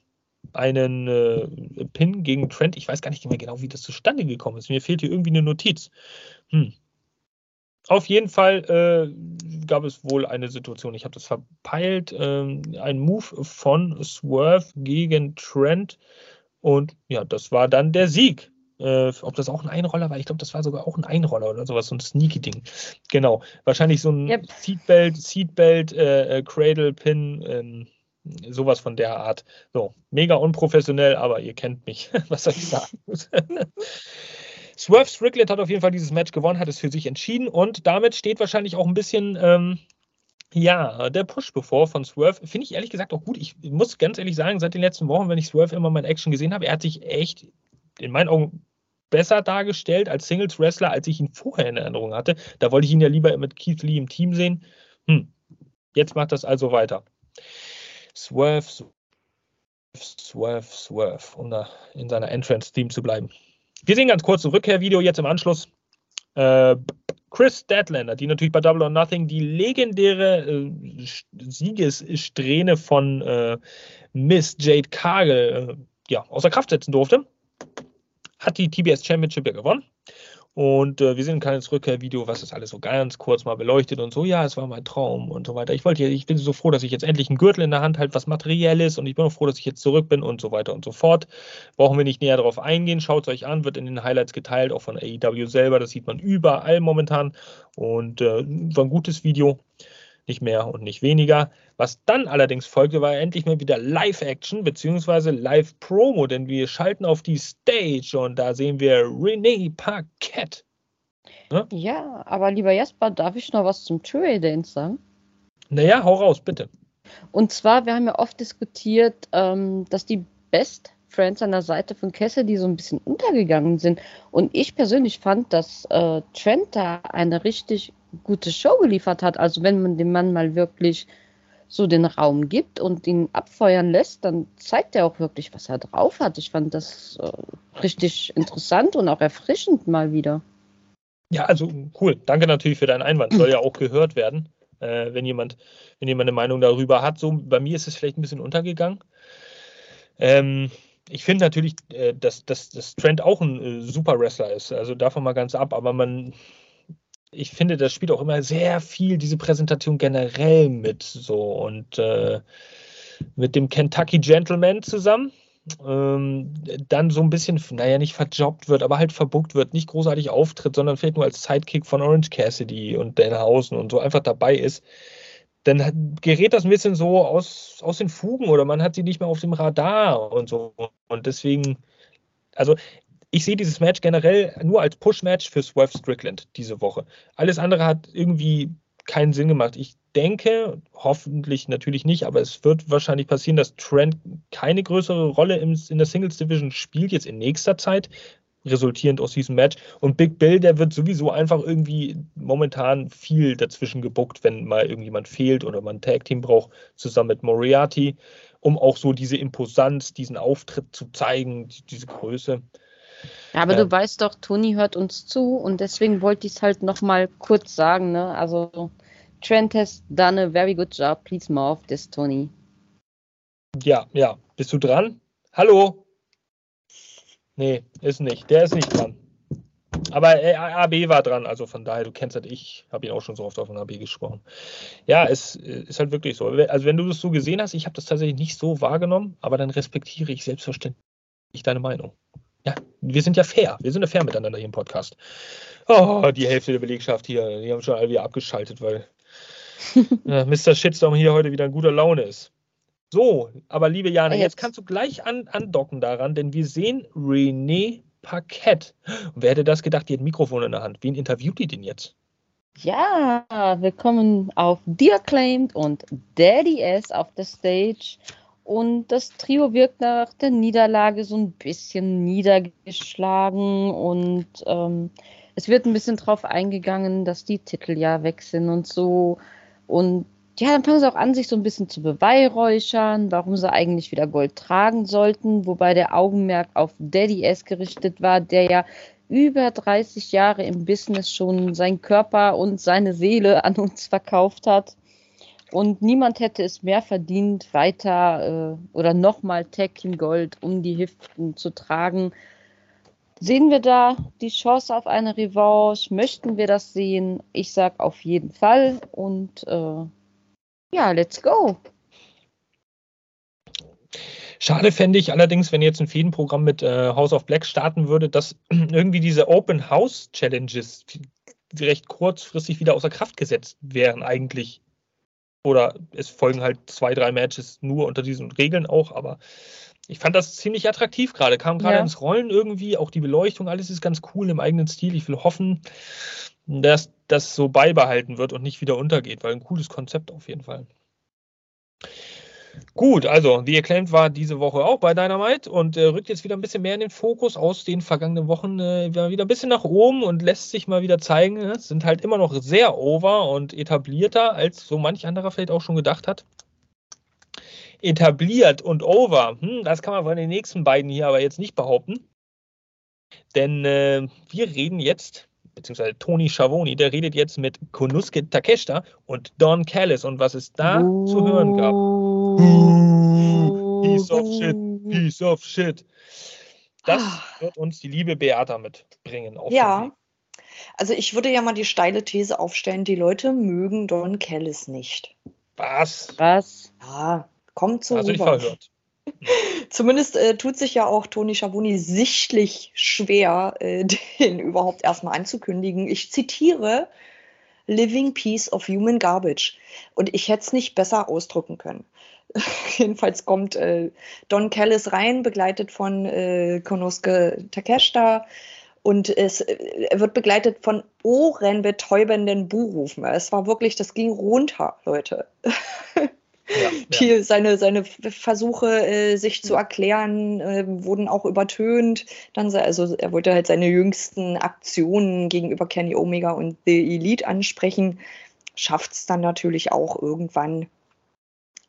einen äh, Pin gegen Trent. Ich weiß gar nicht mehr genau, wie das zustande gekommen ist. Mir fehlt hier irgendwie eine Notiz. Hm. Auf jeden Fall äh, gab es wohl eine Situation, ich habe das verpeilt, äh, ein Move von Swerve gegen Trent und ja, das war dann der Sieg. Äh, ob das auch ein Einroller war, ich glaube, das war sogar auch ein Einroller oder sowas, so ein Sneaky-Ding. Genau, wahrscheinlich so ein yep. Seatbelt, Seatbelt, äh, äh, Cradle Pin, ähm, sowas von der Art. So, mega unprofessionell, aber ihr kennt mich. Was soll ich sagen? Swerve Strickland hat auf jeden Fall dieses Match gewonnen, hat es für sich entschieden und damit steht wahrscheinlich auch ein bisschen, ähm, ja, der Push bevor von Swerve. Finde ich ehrlich gesagt auch gut. Ich muss ganz ehrlich sagen, seit den letzten Wochen, wenn ich Swerve immer mal in Action gesehen habe, er hat sich echt in meinen Augen besser dargestellt als Singles Wrestler, als ich ihn vorher in Erinnerung hatte. Da wollte ich ihn ja lieber mit Keith Lee im Team sehen. Hm. Jetzt macht das also weiter. Swerve, Swerve, Swerve, um da in seiner Entrance-Theme zu bleiben. Wir sehen ganz kurz ein Rückkehrvideo jetzt im Anschluss. Äh, Chris Deadlander, die natürlich bei Double or Nothing die legendäre äh, Siegessträhne von äh, Miss Jade Cargill äh, ja, außer Kraft setzen durfte, hat die TBS Championship ja gewonnen. Und äh, wir sehen ein kleines Rückkehrvideo, was das alles so ganz kurz mal beleuchtet und so, ja, es war mein Traum und so weiter. Ich wollte ich bin so froh, dass ich jetzt endlich einen Gürtel in der Hand halte, was materiell ist und ich bin auch froh, dass ich jetzt zurück bin und so weiter und so fort. Brauchen wir nicht näher darauf eingehen. Schaut es euch an, wird in den Highlights geteilt, auch von AEW selber. Das sieht man überall momentan und äh, war ein gutes Video nicht mehr und nicht weniger. Was dann allerdings folgte, war endlich mal wieder Live-Action bzw. Live-Promo, denn wir schalten auf die Stage und da sehen wir René Paquette. Ne? Ja, aber lieber Jasper, darf ich noch was zum True Dance sagen? Naja, hau raus, bitte. Und zwar, wir haben ja oft diskutiert, ähm, dass die Best Friends an der Seite von Cassidy so ein bisschen untergegangen sind. Und ich persönlich fand, dass äh, Trent da eine richtig gute Show geliefert hat. Also wenn man dem Mann mal wirklich so den Raum gibt und ihn abfeuern lässt, dann zeigt er auch wirklich, was er drauf hat. Ich fand das äh, richtig interessant und auch erfrischend mal wieder. Ja, also cool. Danke natürlich für deinen Einwand. Soll ja auch gehört werden, äh, wenn jemand, wenn jemand eine Meinung darüber hat. So bei mir ist es vielleicht ein bisschen untergegangen. Ähm, ich finde natürlich, äh, dass, dass, dass Trent auch ein äh, super Wrestler ist. Also davon mal ganz ab. Aber man, ich finde, das spielt auch immer sehr viel diese Präsentation generell mit so und äh, mit dem Kentucky Gentleman zusammen. Ähm, dann so ein bisschen, naja, nicht verjobbt wird, aber halt verbuckt wird, nicht großartig auftritt, sondern vielleicht nur als Sidekick von Orange Cassidy und Danhausen und so einfach dabei ist, dann gerät das ein bisschen so aus, aus den Fugen oder man hat sie nicht mehr auf dem Radar und so. Und deswegen, also ich sehe dieses Match generell nur als Push-Match für Swerve Strickland diese Woche. Alles andere hat irgendwie keinen Sinn gemacht. Ich denke, hoffentlich natürlich nicht, aber es wird wahrscheinlich passieren, dass Trent keine größere Rolle in der Singles Division spielt, jetzt in nächster Zeit, resultierend aus diesem Match. Und Big Bill, der wird sowieso einfach irgendwie momentan viel dazwischen gebuckt, wenn mal irgendjemand fehlt oder man ein Tag-Team braucht, zusammen mit Moriarty, um auch so diese Imposanz, diesen Auftritt zu zeigen, diese Größe. Ja, aber ja. du weißt doch, Toni hört uns zu und deswegen wollte ich es halt nochmal kurz sagen. Ne? Also, Trent has done a very good job. Please more of this, Tony. Ja, ja. Bist du dran? Hallo? Nee, ist nicht. Der ist nicht dran. Aber äh, AB war dran, also von daher, du kennst das, ich habe ihn auch schon so oft auf den AB gesprochen. Ja, es äh, ist halt wirklich so. Also wenn du das so gesehen hast, ich habe das tatsächlich nicht so wahrgenommen, aber dann respektiere ich selbstverständlich deine Meinung. Ja, wir sind ja fair. Wir sind ja fair miteinander hier im Podcast. Oh, die Hälfte der Belegschaft hier, die haben schon alle wieder abgeschaltet, weil äh, Mr. Shitstorm hier heute wieder in guter Laune ist. So, aber liebe Jana, jetzt kannst du gleich an, andocken daran, denn wir sehen René Parkett. Und wer hätte das gedacht, die hat ein Mikrofon in der Hand. Wen interviewt die denn jetzt? Ja, wir kommen auf The Acclaimed und Daddy S auf der Stage. Und das Trio wirkt nach der Niederlage so ein bisschen niedergeschlagen und ähm, es wird ein bisschen drauf eingegangen, dass die Titel ja weg sind und so. Und ja, dann fangen sie auch an, sich so ein bisschen zu beweihräuchern, warum sie eigentlich wieder Gold tragen sollten, wobei der Augenmerk auf Daddy S gerichtet war, der ja über 30 Jahre im Business schon seinen Körper und seine Seele an uns verkauft hat. Und niemand hätte es mehr verdient, weiter äh, oder nochmal Team Gold um die Hüften zu tragen. Sehen wir da die Chance auf eine Revanche? Möchten wir das sehen? Ich sage auf jeden Fall. Und äh, ja, let's go. Schade fände ich allerdings, wenn jetzt ein Fädenprogramm mit äh, House of Black starten würde, dass irgendwie diese Open House Challenges recht kurzfristig wieder außer Kraft gesetzt wären eigentlich. Oder es folgen halt zwei, drei Matches nur unter diesen Regeln auch, aber ich fand das ziemlich attraktiv gerade. Kam gerade ja. ins Rollen irgendwie, auch die Beleuchtung, alles ist ganz cool im eigenen Stil. Ich will hoffen, dass das so beibehalten wird und nicht wieder untergeht, weil ein cooles Konzept auf jeden Fall. Gut, also The Acclaimed war diese Woche auch bei Dynamite und äh, rückt jetzt wieder ein bisschen mehr in den Fokus aus den vergangenen Wochen äh, wieder ein bisschen nach oben und lässt sich mal wieder zeigen. Ne? Sind halt immer noch sehr over und etablierter, als so manch anderer vielleicht auch schon gedacht hat. Etabliert und over, hm, das kann man von den nächsten beiden hier aber jetzt nicht behaupten. Denn äh, wir reden jetzt beziehungsweise Tony Schiavone, der redet jetzt mit Konuske Takeshita und Don Callis und was es da oh. zu hören gab. Piece of shit, piece of shit. Das ah. wird uns die liebe Beata mitbringen. ja. Also ich würde ja mal die steile These aufstellen, die Leute mögen Don Callis nicht. Was? Was? Ja, kommt zu Also ich verhört. Zumindest äh, tut sich ja auch Toni Schabuni sichtlich schwer, äh, den überhaupt erstmal anzukündigen. Ich zitiere Living Piece of Human Garbage. Und ich hätte es nicht besser ausdrücken können. Jedenfalls kommt äh, Don Callis rein, begleitet von äh, Konosuke Takeshita. Und es, äh, er wird begleitet von ohrenbetäubenden Buhrufen. Es war wirklich, das ging runter, Leute. Ja, die, ja. Seine, seine Versuche, äh, sich zu erklären, äh, wurden auch übertönt. Dann, also er wollte halt seine jüngsten Aktionen gegenüber Kenny Omega und The Elite ansprechen. Schafft es dann natürlich auch irgendwann.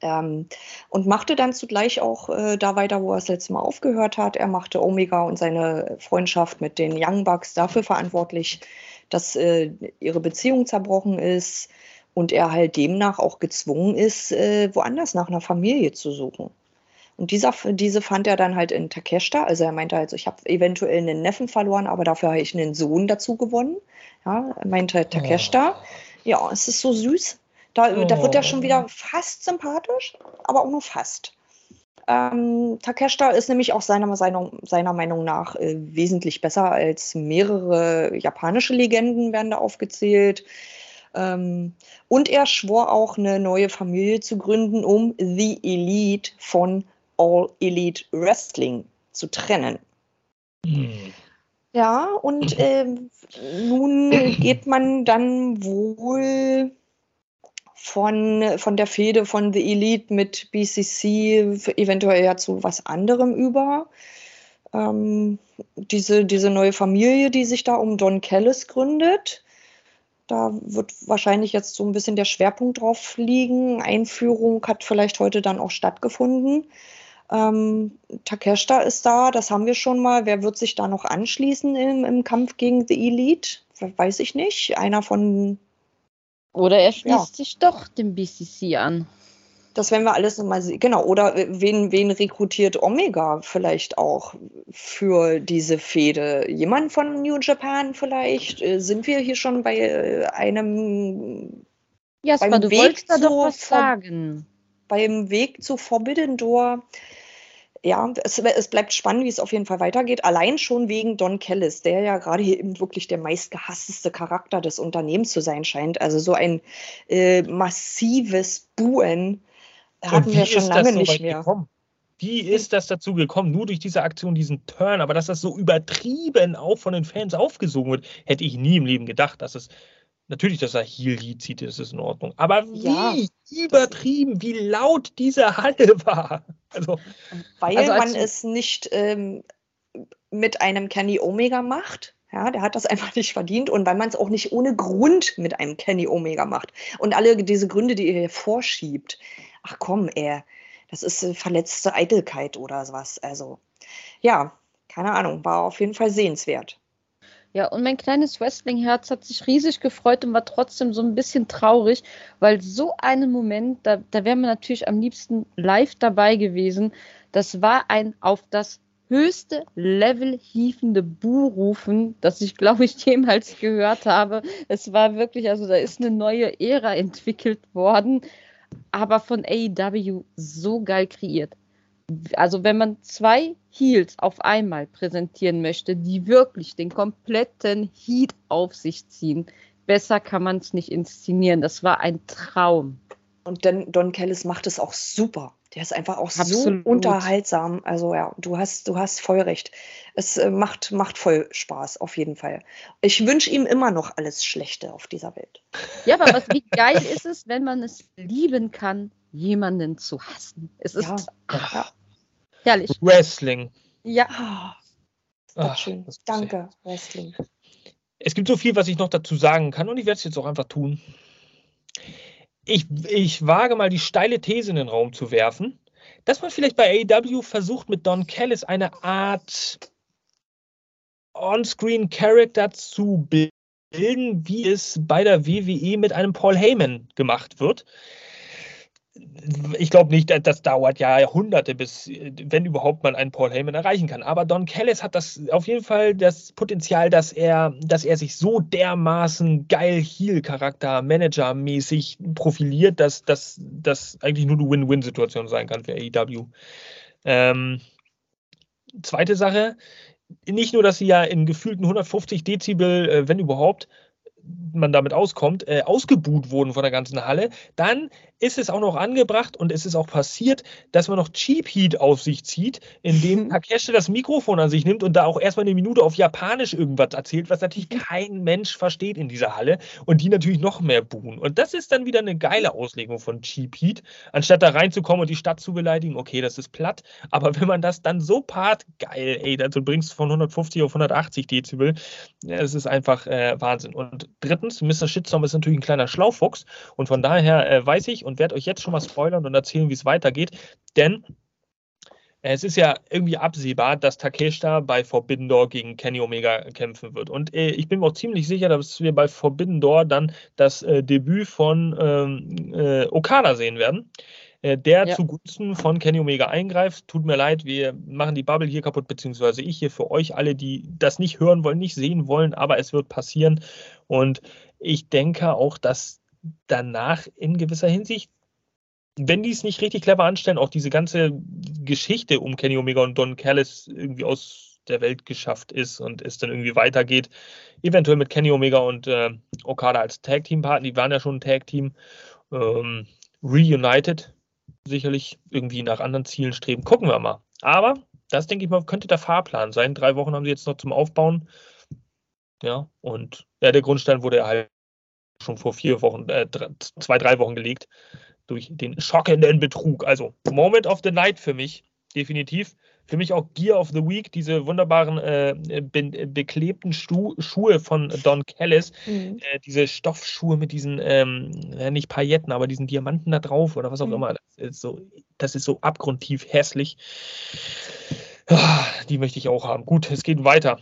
Ähm, und machte dann zugleich auch äh, da weiter, wo er das letzte Mal aufgehört hat. Er machte Omega und seine Freundschaft mit den Young Bucks dafür verantwortlich, dass äh, ihre Beziehung zerbrochen ist und er halt demnach auch gezwungen ist, äh, woanders nach einer Familie zu suchen. Und dieser, diese fand er dann halt in Takeshita. Also er meinte halt, ich habe eventuell einen Neffen verloren, aber dafür habe ich einen Sohn dazu gewonnen. Ja, er meinte Takeshita. Oh. Ja, es ist so süß. Da, oh. da wird er schon wieder fast sympathisch, aber auch nur fast. Ähm, Takeshita ist nämlich auch seiner, seiner, seiner Meinung nach äh, wesentlich besser als mehrere japanische Legenden werden da aufgezählt. Ähm, und er schwor auch, eine neue Familie zu gründen, um The Elite von All Elite Wrestling zu trennen. Mhm. Ja, und äh, nun geht man dann wohl von, von der Fehde von The Elite mit BCC eventuell ja zu was anderem über. Ähm, diese, diese neue Familie, die sich da um Don Kellis gründet. Da wird wahrscheinlich jetzt so ein bisschen der Schwerpunkt drauf liegen. Einführung hat vielleicht heute dann auch stattgefunden. Ähm, Takeshita ist da, das haben wir schon mal. Wer wird sich da noch anschließen im, im Kampf gegen The Elite? Weiß ich nicht. Einer von. Oder er schließt ja. sich doch dem BCC an. Das werden wir alles nochmal sehen. Genau. Oder wen, wen rekrutiert Omega vielleicht auch für diese Fehde? Jemand von New Japan vielleicht? Äh, sind wir hier schon bei äh, einem. Ja, beim du Weg wolltest da doch was sagen. Beim Weg zu Forbidden Door ja, es, es, bleibt spannend, wie es auf jeden Fall weitergeht. Allein schon wegen Don Kellis, der ja gerade hier eben wirklich der meistgehassteste Charakter des Unternehmens zu sein scheint. Also so ein äh, massives Buhen hatten wir schon lange so nicht mehr. Gekommen? Wie ist das dazu gekommen? Nur durch diese Aktion, diesen Turn, aber dass das so übertrieben auch von den Fans aufgesogen wird, hätte ich nie im Leben gedacht, dass es Natürlich, dass er Heat zieht, ist es in Ordnung. Aber wie ja, übertrieben, wie laut diese Halle war. Also, Weil also man es nicht ähm, mit einem Kenny Omega macht. Ja, der hat das einfach nicht verdient und weil man es auch nicht ohne Grund mit einem Kenny Omega macht. Und alle diese Gründe, die ihr hier vorschiebt. Ach komm, ey, das ist äh, verletzte Eitelkeit oder sowas. Also, ja, keine Ahnung, war auf jeden Fall sehenswert. Ja, und mein kleines Wrestling-Herz hat sich riesig gefreut und war trotzdem so ein bisschen traurig, weil so einen Moment, da, da wäre man natürlich am liebsten live dabei gewesen. Das war ein auf das höchste Level hiefende Buhrufen, das ich, glaube ich, jemals gehört habe. Es war wirklich, also da ist eine neue Ära entwickelt worden, aber von AEW so geil kreiert also wenn man zwei Heels auf einmal präsentieren möchte, die wirklich den kompletten Heat auf sich ziehen, besser kann man es nicht inszenieren. Das war ein Traum. Und denn Don Kellis macht es auch super. Der ist einfach auch Absolut. so unterhaltsam. Also ja, du hast, du hast voll recht. Es äh, macht, macht voll Spaß, auf jeden Fall. Ich wünsche ihm immer noch alles Schlechte auf dieser Welt. Ja, aber was, wie geil ist es, wenn man es lieben kann, jemanden zu hassen. Es ist ja, ja. herrlich. Wrestling. Ja. Oh, Ach, schön. Danke, Wrestling. Es gibt so viel, was ich noch dazu sagen kann und ich werde es jetzt auch einfach tun. Ich, ich wage mal die steile These in den Raum zu werfen, dass man vielleicht bei AEW versucht, mit Don Callis eine Art On-Screen-Character zu bilden, wie es bei der WWE mit einem Paul Heyman gemacht wird ich glaube nicht, das dauert ja Jahrhunderte, bis, wenn überhaupt, man einen Paul Heyman erreichen kann. Aber Don Callis hat das auf jeden Fall das Potenzial, dass er, dass er sich so dermaßen geil Heel-Charakter, Manager-mäßig profiliert, dass das eigentlich nur eine Win-Win-Situation sein kann für AEW. Ähm, zweite Sache, nicht nur, dass sie ja in gefühlten 150 Dezibel, äh, wenn überhaupt, man damit auskommt, äh, ausgebuht wurden von der ganzen Halle, dann ist es auch noch angebracht und es ist auch passiert, dass man noch Cheap Heat auf sich zieht, indem Takeshi das Mikrofon an sich nimmt und da auch erstmal eine Minute auf Japanisch irgendwas erzählt, was natürlich kein Mensch versteht in dieser Halle und die natürlich noch mehr buhen. Und das ist dann wieder eine geile Auslegung von Cheap Heat, anstatt da reinzukommen und die Stadt zu beleidigen. Okay, das ist platt, aber wenn man das dann so part, geil, ey, dazu bringst du von 150 auf 180 Dezibel, das ist einfach äh, Wahnsinn. Und drittens, Mr. Shitstorm ist natürlich ein kleiner Schlaufuchs und von daher äh, weiß ich und werde euch jetzt schon mal spoilern und erzählen, wie es weitergeht, denn es ist ja irgendwie absehbar, dass Takeshita bei Forbidden Door gegen Kenny Omega kämpfen wird. Und äh, ich bin mir auch ziemlich sicher, dass wir bei Forbidden Door dann das äh, Debüt von ähm, äh, Okada sehen werden äh, der ja. zugunsten von Kenny Omega eingreift. Tut mir leid, wir machen die Bubble hier kaputt, beziehungsweise ich hier für euch alle, die das nicht hören wollen, nicht sehen wollen, aber es wird passieren. Und ich denke auch, dass danach in gewisser Hinsicht, wenn die es nicht richtig clever anstellen, auch diese ganze Geschichte um Kenny Omega und Don Callis irgendwie aus der Welt geschafft ist und es dann irgendwie weitergeht. Eventuell mit Kenny Omega und äh, Okada als Tag-Team-Partner, die waren ja schon ein Tag-Team. Ähm, reunited, sicherlich irgendwie nach anderen Zielen streben. Gucken wir mal. Aber das, denke ich mal, könnte der Fahrplan sein. Drei Wochen haben sie jetzt noch zum Aufbauen. Ja, und ja, der Grundstein wurde erhalten schon vor vier Wochen, äh, zwei, drei Wochen gelegt durch den schockenden Betrug. Also Moment of the Night für mich, definitiv. Für mich auch Gear of the Week, diese wunderbaren äh, be beklebten Stu Schuhe von Don Callis. Mhm. Äh, diese Stoffschuhe mit diesen, ähm, nicht Pailletten, aber diesen Diamanten da drauf oder was auch mhm. immer. Das ist, so, das ist so abgrundtief hässlich. Ah, die möchte ich auch haben. Gut, es geht weiter.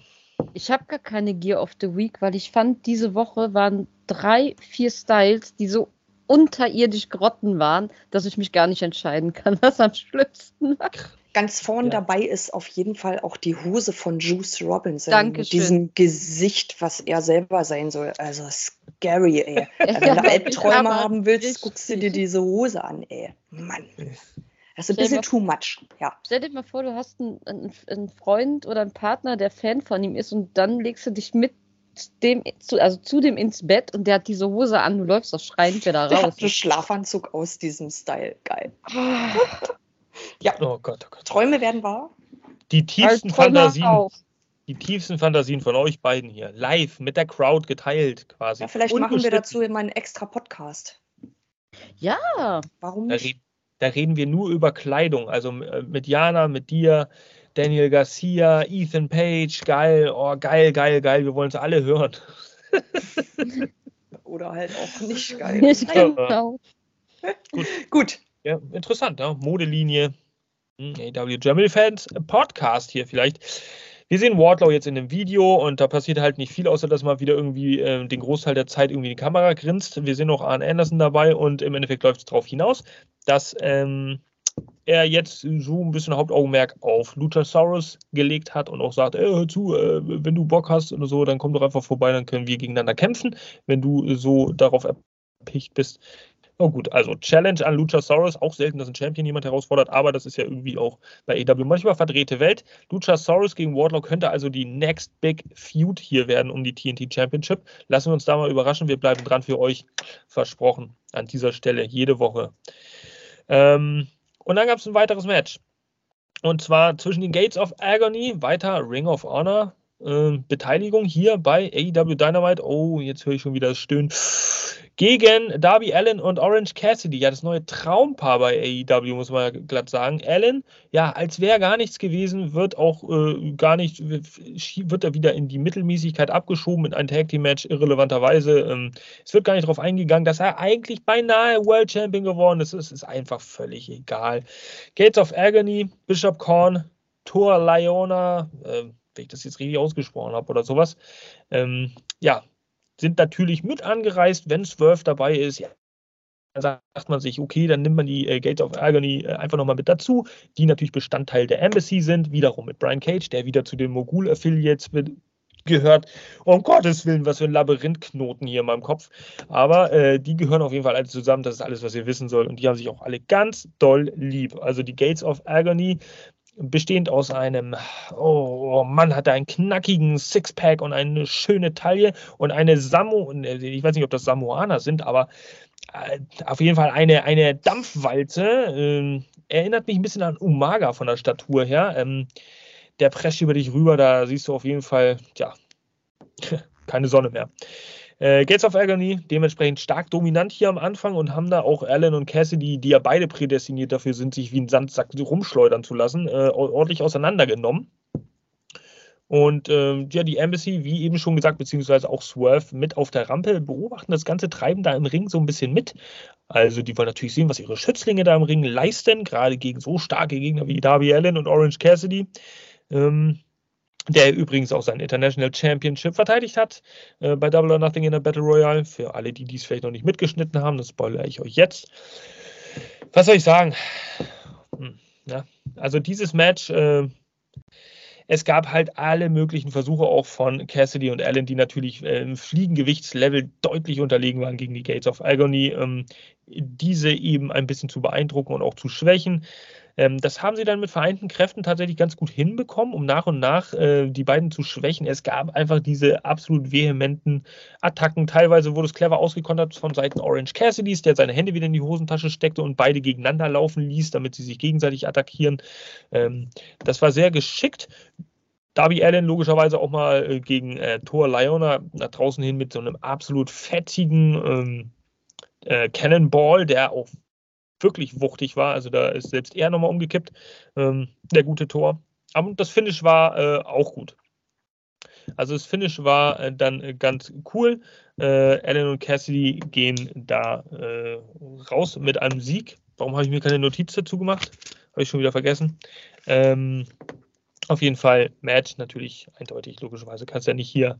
Ich habe gar keine Gear of the Week, weil ich fand, diese Woche waren drei, vier Styles, die so unterirdisch Grotten waren, dass ich mich gar nicht entscheiden kann, was am schlimmsten war. Ganz vorn ja. dabei ist auf jeden Fall auch die Hose von Juice Robinson. Dankeschön. Mit diesem Gesicht, was er selber sein soll. Also scary, ey. Wenn du Albträume haben willst, guckst du dir diese Hose an, ey. Mann. Das ist ein bisschen too much, ja. Stell dir mal vor, du hast einen, einen, Freund oder einen Partner, der Fan von ihm ist und dann legst du dich mit dem, zu, also zu dem ins Bett und der hat diese Hose an, du läufst doch schreiend wieder raus. Der hat einen Schlafanzug aus diesem Style, geil. ja. Oh Gott, oh Gott. Träume werden wahr. Die tiefsten Fantasien. Auch. Die tiefsten Fantasien von euch beiden hier, live mit der Crowd geteilt quasi. Ja, vielleicht machen wir dazu immer einen extra Podcast. Ja. Warum nicht? Da reden wir nur über Kleidung. Also äh, mit Jana, mit dir, Daniel Garcia, Ethan Page. Geil, oh, geil, geil, geil. Wir wollen es alle hören. Oder halt auch nicht geil. Nicht genau. Gut. Gut. Ja, interessant, ne? Modelinie. Hm, AW Germany Fans Podcast hier vielleicht. Wir sehen Wardlow jetzt in dem Video und da passiert halt nicht viel, außer dass man wieder irgendwie äh, den Großteil der Zeit irgendwie in die Kamera grinst. Wir sehen auch Arne Anderson dabei und im Endeffekt läuft es darauf hinaus, dass ähm, er jetzt so ein bisschen Hauptaugenmerk auf Luchasaurus gelegt hat und auch sagt, hör zu, äh, wenn du Bock hast oder so, dann komm doch einfach vorbei, dann können wir gegeneinander kämpfen, wenn du so darauf erpicht bist. Oh gut, also Challenge an Luchasaurus, auch selten, dass ein Champion jemand herausfordert, aber das ist ja irgendwie auch bei AW manchmal verdrehte Welt. Luchasaurus gegen Wardlow könnte also die Next Big Feud hier werden um die TNT Championship. Lassen wir uns da mal überraschen, wir bleiben dran für euch, versprochen, an dieser Stelle, jede Woche. Ähm, und dann gab es ein weiteres Match. Und zwar zwischen den Gates of Agony, weiter Ring of Honor, äh, Beteiligung hier bei AEW Dynamite. Oh, jetzt höre ich schon wieder das Stöhnen gegen Darby Allen und Orange Cassidy. Ja, das neue Traumpaar bei AEW, muss man glatt sagen. Allen, ja, als wäre gar nichts gewesen, wird auch äh, gar nicht, wird er wieder in die Mittelmäßigkeit abgeschoben in ein Tag Team Match, irrelevanterweise. Ähm, es wird gar nicht darauf eingegangen, dass er eigentlich beinahe World Champion geworden ist. Es ist einfach völlig egal. Gates of Agony, Bishop Korn, Thor Leona, äh, wenn ich das jetzt richtig ausgesprochen habe oder sowas. Ähm, ja, sind natürlich mit angereist, wenn Swerve dabei ist. Ja, dann sagt man sich, okay, dann nimmt man die äh, Gates of Agony äh, einfach nochmal mit dazu, die natürlich Bestandteil der Embassy sind, wiederum mit Brian Cage, der wieder zu den Mogul-Affiliates gehört. Um Gottes Willen, was für ein Labyrinthknoten hier in meinem Kopf. Aber äh, die gehören auf jeden Fall alle zusammen. Das ist alles, was ihr wissen sollt. Und die haben sich auch alle ganz doll lieb. Also die Gates of Agony bestehend aus einem, oh, oh Mann, hat er einen knackigen Sixpack und eine schöne Taille und eine Samu, ich weiß nicht, ob das Samoaner sind, aber äh, auf jeden Fall eine, eine Dampfwalze. Äh, erinnert mich ein bisschen an Umaga von der Statur her. Ähm, der prescht über dich rüber, da siehst du auf jeden Fall, ja, keine Sonne mehr. Äh, Gates of Agony dementsprechend stark dominant hier am Anfang und haben da auch Allen und Cassidy, die ja beide prädestiniert dafür sind, sich wie ein Sandsack rumschleudern zu lassen, äh, ordentlich auseinandergenommen. Und ähm, ja, die Embassy, wie eben schon gesagt, beziehungsweise auch Swerve mit auf der Rampe beobachten das ganze Treiben da im Ring so ein bisschen mit. Also die wollen natürlich sehen, was ihre Schützlinge da im Ring leisten, gerade gegen so starke Gegner wie Darby Allen und Orange Cassidy. Ähm, der übrigens auch sein International Championship verteidigt hat äh, bei Double or Nothing in der Battle Royale. Für alle, die dies vielleicht noch nicht mitgeschnitten haben, das spoilere ich euch jetzt. Was soll ich sagen? Hm, ja. Also dieses Match, äh, es gab halt alle möglichen Versuche auch von Cassidy und Allen, die natürlich äh, im Fliegengewichtslevel deutlich unterlegen waren gegen die Gates of Agony, ähm, diese eben ein bisschen zu beeindrucken und auch zu schwächen. Ähm, das haben sie dann mit vereinten Kräften tatsächlich ganz gut hinbekommen, um nach und nach äh, die beiden zu schwächen. Es gab einfach diese absolut vehementen Attacken. Teilweise wurde es clever ausgekontert von Seiten Orange Cassidys, der seine Hände wieder in die Hosentasche steckte und beide gegeneinander laufen ließ, damit sie sich gegenseitig attackieren. Ähm, das war sehr geschickt Darby Allen logischerweise auch mal äh, gegen äh, Thor Liona nach draußen hin mit so einem absolut fettigen ähm, äh, Cannonball, der auch wirklich wuchtig war. Also da ist selbst er nochmal umgekippt, ähm, der gute Tor. Aber das Finish war äh, auch gut. Also das Finish war äh, dann ganz cool. Äh, Allen und Cassidy gehen da äh, raus mit einem Sieg. Warum habe ich mir keine Notiz dazu gemacht? Habe ich schon wieder vergessen. Ähm, auf jeden Fall Match natürlich eindeutig, logischerweise. Kannst ja nicht hier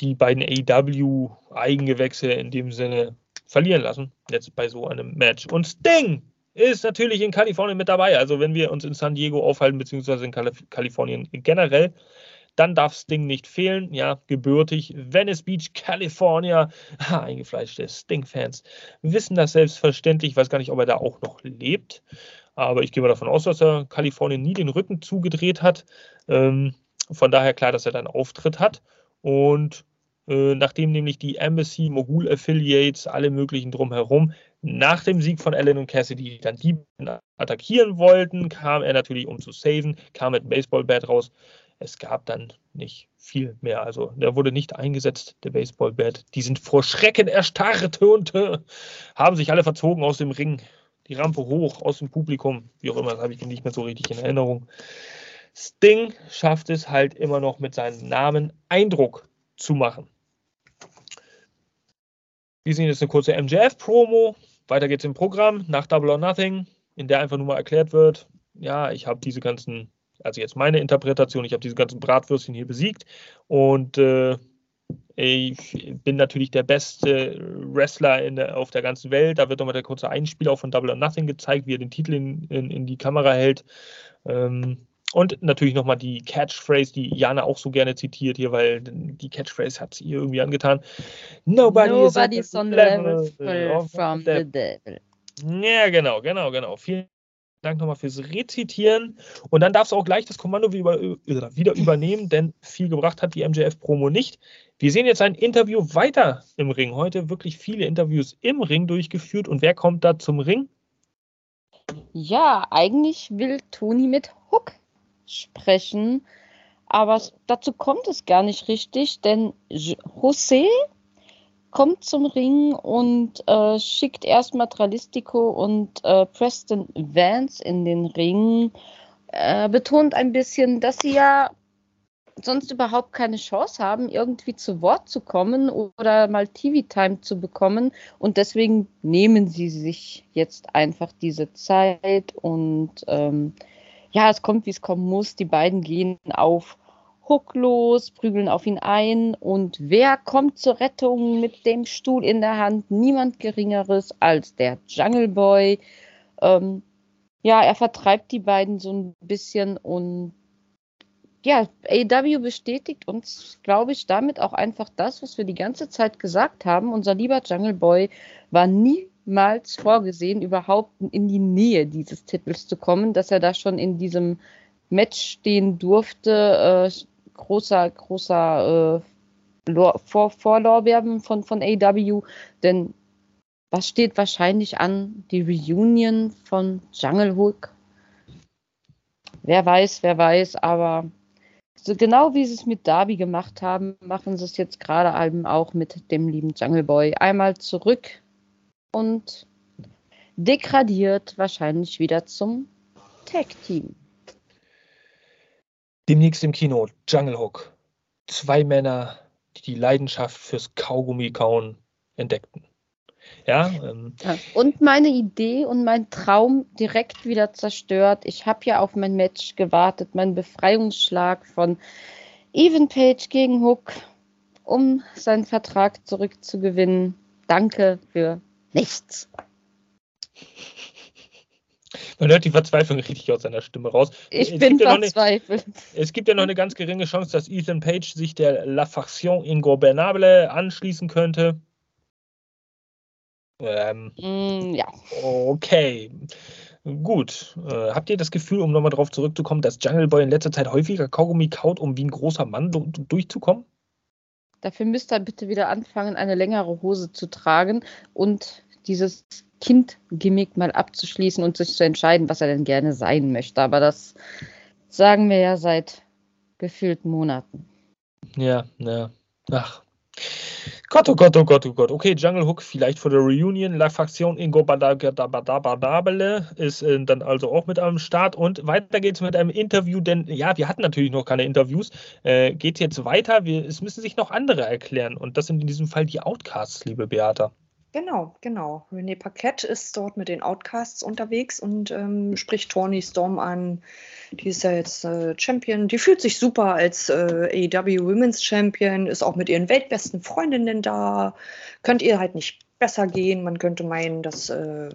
die beiden AEW-Eigengewächse in dem Sinne verlieren lassen, jetzt bei so einem Match. Und Sting ist natürlich in Kalifornien mit dabei. Also wenn wir uns in San Diego aufhalten, beziehungsweise in Kalif Kalifornien generell, dann darf Sting nicht fehlen. Ja, gebürtig Venice Beach, California. Ha, eingefleischte Sting-Fans wissen das selbstverständlich. Ich weiß gar nicht, ob er da auch noch lebt. Aber ich gehe mal davon aus, dass er Kalifornien nie den Rücken zugedreht hat. Ähm, von daher klar, dass er da einen Auftritt hat. Und nachdem nämlich die Embassy, Mogul Affiliates, alle möglichen drumherum nach dem Sieg von Allen und Cassidy dann die attackieren wollten, kam er natürlich, um zu saven, kam mit einem Baseballbat raus. Es gab dann nicht viel mehr. Also der wurde nicht eingesetzt, der Baseballbat. Die sind vor Schrecken erstarrt und äh, haben sich alle verzogen aus dem Ring. Die Rampe hoch aus dem Publikum, wie auch immer, das habe ich nicht mehr so richtig in Erinnerung. Sting schafft es halt immer noch mit seinem Namen Eindruck zu machen. Wir sehen jetzt eine kurze MJF-Promo. Weiter geht's im Programm nach Double or Nothing, in der einfach nur mal erklärt wird, ja, ich habe diese ganzen, also jetzt meine Interpretation, ich habe diese ganzen Bratwürstchen hier besiegt und äh, ich bin natürlich der beste Wrestler der, auf der ganzen Welt. Da wird nochmal der kurze Einspieler von Double or Nothing gezeigt, wie er den Titel in, in, in die Kamera hält. Ähm, und natürlich nochmal die Catchphrase, die Jana auch so gerne zitiert hier, weil die Catchphrase hat sie ihr irgendwie angetan. Nobody Nobody's on the level, level from the devil. Ja, genau, genau, genau. Vielen Dank nochmal fürs Rezitieren. Und dann darfst du auch gleich das Kommando wieder, wieder übernehmen, denn viel gebracht hat die MJF-Promo nicht. Wir sehen jetzt ein Interview weiter im Ring. Heute wirklich viele Interviews im Ring durchgeführt. Und wer kommt da zum Ring? Ja, eigentlich will Toni mit Hook sprechen. Aber dazu kommt es gar nicht richtig, denn José kommt zum Ring und äh, schickt erstmal Tralistico und äh, Preston Vance in den Ring. Äh, betont ein bisschen, dass sie ja sonst überhaupt keine Chance haben, irgendwie zu Wort zu kommen oder mal TV-Time zu bekommen. Und deswegen nehmen sie sich jetzt einfach diese Zeit und ähm, ja, es kommt, wie es kommen muss. Die beiden gehen auf Hook los, prügeln auf ihn ein und wer kommt zur Rettung mit dem Stuhl in der Hand? Niemand Geringeres als der Jungle Boy. Ähm, ja, er vertreibt die beiden so ein bisschen und ja, AW bestätigt uns, glaube ich, damit auch einfach das, was wir die ganze Zeit gesagt haben. Unser lieber Jungle Boy war nie niemals vorgesehen, überhaupt in die Nähe dieses Titels zu kommen, dass er da schon in diesem Match stehen durfte. Äh, großer, großer äh, Vor Vorlorbeeren von, von AW, denn was steht wahrscheinlich an? Die Reunion von Jungle Hook? Wer weiß, wer weiß, aber so genau wie sie es mit Darby gemacht haben, machen sie es jetzt gerade auch mit dem lieben Jungle Boy. Einmal zurück und degradiert wahrscheinlich wieder zum Tag-Team. Demnächst im Kino Jungle Hook. Zwei Männer, die die Leidenschaft fürs Kaugummi-Kauen entdeckten. Ja, ähm, und meine Idee und mein Traum direkt wieder zerstört. Ich habe ja auf mein Match gewartet, meinen Befreiungsschlag von Even Page gegen Hook, um seinen Vertrag zurückzugewinnen. Danke für nichts. Man hört die Verzweiflung richtig aus seiner Stimme raus. Ich es bin verzweifelt. Ja eine, es gibt ja noch eine ganz geringe Chance, dass Ethan Page sich der La Faction Ingobernable anschließen könnte. Ähm, mm, ja. Okay. Gut. Äh, habt ihr das Gefühl, um nochmal darauf zurückzukommen, dass Jungle Boy in letzter Zeit häufiger Kaugummi kaut, um wie ein großer Mann durchzukommen? Dafür müsst ihr bitte wieder anfangen, eine längere Hose zu tragen und dieses Kind-Gimmick mal abzuschließen und sich zu entscheiden, was er denn gerne sein möchte. Aber das sagen wir ja seit gefühlten Monaten. Ja, ja. Ach. Gott, oh Gott, oh Gott, oh Gott. Okay, Jungle Hook vielleicht für der Reunion. La Fraktion Ingo Badabadabadabale ist äh, dann also auch mit am Start. Und weiter geht's mit einem Interview, denn ja, wir hatten natürlich noch keine Interviews. Äh, geht jetzt weiter. Wir, es müssen sich noch andere erklären. Und das sind in diesem Fall die Outcasts, liebe Beata. Genau, genau. René Paquette ist dort mit den Outcasts unterwegs und ähm, spricht Tony Storm an. Die ist ja jetzt äh, Champion. Die fühlt sich super als äh, AEW Women's Champion, ist auch mit ihren weltbesten Freundinnen da. Könnt ihr halt nicht besser gehen. Man könnte meinen, dass, äh,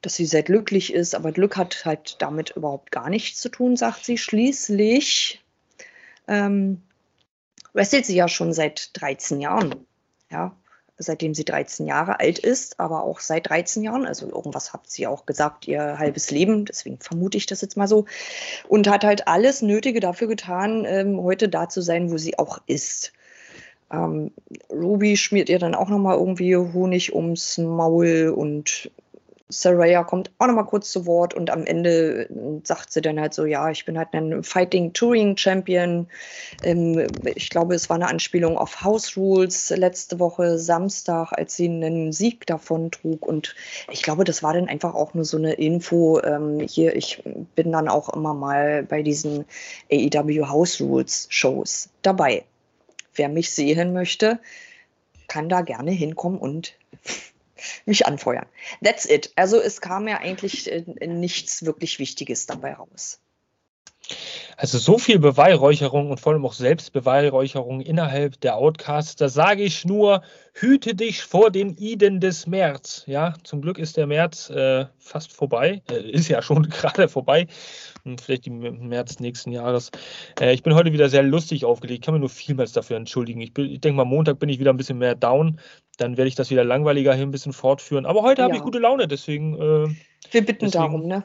dass sie sehr glücklich ist, aber Glück hat halt damit überhaupt gar nichts zu tun, sagt sie. Schließlich ähm, wrestelt sie ja schon seit 13 Jahren. Ja, seitdem sie 13 Jahre alt ist, aber auch seit 13 Jahren. Also irgendwas hat sie auch gesagt, ihr halbes Leben, deswegen vermute ich das jetzt mal so. Und hat halt alles Nötige dafür getan, ähm, heute da zu sein, wo sie auch ist. Ähm, Ruby schmiert ihr dann auch nochmal irgendwie Honig ums Maul und Saraya kommt auch noch mal kurz zu Wort und am Ende äh, sagt sie dann halt so, ja, ich bin halt ein Fighting Touring Champion. Ähm, ich glaube, es war eine Anspielung auf House Rules letzte Woche Samstag, als sie einen Sieg davon trug und ich glaube, das war dann einfach auch nur so eine Info. Ähm, hier, ich bin dann auch immer mal bei diesen AEW House Rules Shows dabei. Wer mich sehen möchte, kann da gerne hinkommen und mich anfeuern. That's it. Also es kam ja eigentlich äh, nichts wirklich Wichtiges dabei raus. Also so viel Beweihräucherung und vor allem auch Selbstbeweihräucherung innerhalb der Outcasts, da sage ich nur, hüte dich vor den Iden des März. Ja, zum Glück ist der März äh, fast vorbei, äh, ist ja schon gerade vorbei, hm, vielleicht im März nächsten Jahres. Äh, ich bin heute wieder sehr lustig aufgelegt, ich kann mir nur vielmals dafür entschuldigen. Ich, ich denke mal, Montag bin ich wieder ein bisschen mehr down, dann werde ich das wieder langweiliger hier ein bisschen fortführen. Aber heute ja. habe ich gute Laune, deswegen. Äh, Wir bitten deswegen, darum, ne?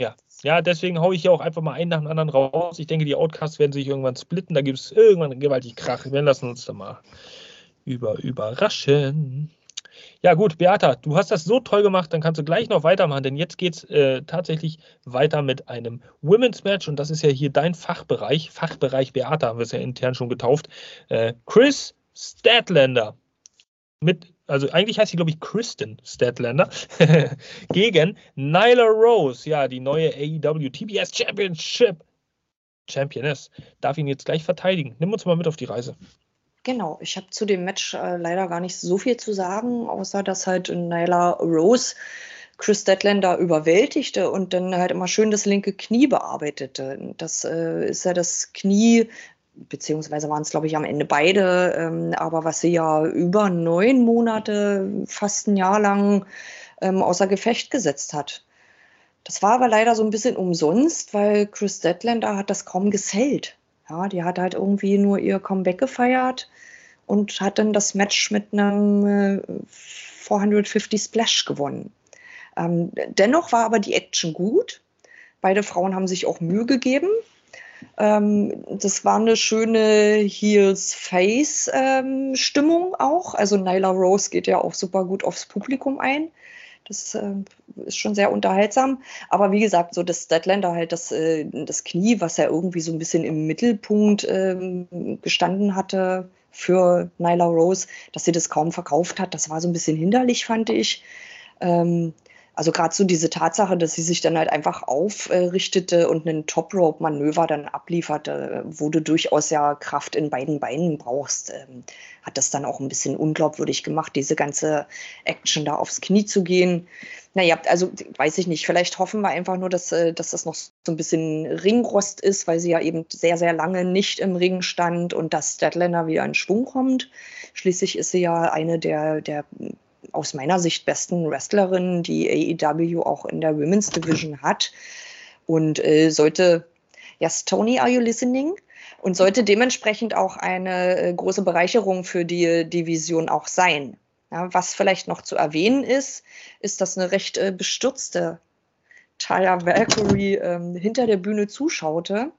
Ja, ja, deswegen haue ich hier auch einfach mal einen nach dem anderen raus. Ich denke, die Outcasts werden sich irgendwann splitten. Da gibt es irgendwann gewaltig Krach. Wir lassen uns da mal über, überraschen. Ja, gut, Beata, du hast das so toll gemacht, dann kannst du gleich noch weitermachen, denn jetzt geht es äh, tatsächlich weiter mit einem Women's Match und das ist ja hier dein Fachbereich. Fachbereich Beata haben wir es ja intern schon getauft. Äh, Chris Statlander mit also eigentlich heißt sie, glaube ich, Kristen Statlander, gegen Nyla Rose, ja, die neue AEW TBS Championship Championess, darf ihn jetzt gleich verteidigen. Nimm uns mal mit auf die Reise. Genau, ich habe zu dem Match äh, leider gar nicht so viel zu sagen, außer dass halt Nyla Rose Chris Statlander überwältigte und dann halt immer schön das linke Knie bearbeitete. Das äh, ist ja das Knie, beziehungsweise waren es, glaube ich, am Ende beide, ähm, aber was sie ja über neun Monate, fast ein Jahr lang ähm, außer Gefecht gesetzt hat. Das war aber leider so ein bisschen umsonst, weil Chris Deadlander hat das kaum gesellt. Ja, die hat halt irgendwie nur ihr Comeback gefeiert und hat dann das Match mit einem äh, 450 Splash gewonnen. Ähm, dennoch war aber die Action gut. Beide Frauen haben sich auch Mühe gegeben. Ähm, das war eine schöne Heels-Face-Stimmung ähm, auch. Also Nyla Rose geht ja auch super gut aufs Publikum ein. Das äh, ist schon sehr unterhaltsam. Aber wie gesagt, so das Statlander halt das, äh, das Knie, was ja irgendwie so ein bisschen im Mittelpunkt äh, gestanden hatte für Nyla Rose, dass sie das kaum verkauft hat, das war so ein bisschen hinderlich, fand ich. Ähm, also gerade so diese Tatsache, dass sie sich dann halt einfach aufrichtete und einen Top-Rope-Manöver dann ablieferte, wo du durchaus ja Kraft in beiden Beinen brauchst, ähm, hat das dann auch ein bisschen unglaubwürdig gemacht, diese ganze Action da aufs Knie zu gehen. Naja, also weiß ich nicht, vielleicht hoffen wir einfach nur, dass, äh, dass das noch so ein bisschen Ringrost ist, weil sie ja eben sehr, sehr lange nicht im Ring stand und dass Statlander wieder in Schwung kommt. Schließlich ist sie ja eine der, der aus meiner Sicht besten Wrestlerinnen, die AEW auch in der Women's Division hat. Und äh, sollte, yes, Tony, are you listening? Und sollte dementsprechend auch eine äh, große Bereicherung für die Division auch sein. Ja, was vielleicht noch zu erwähnen ist, ist, dass eine recht äh, bestürzte Taya Valkyrie ähm, hinter der Bühne zuschaute,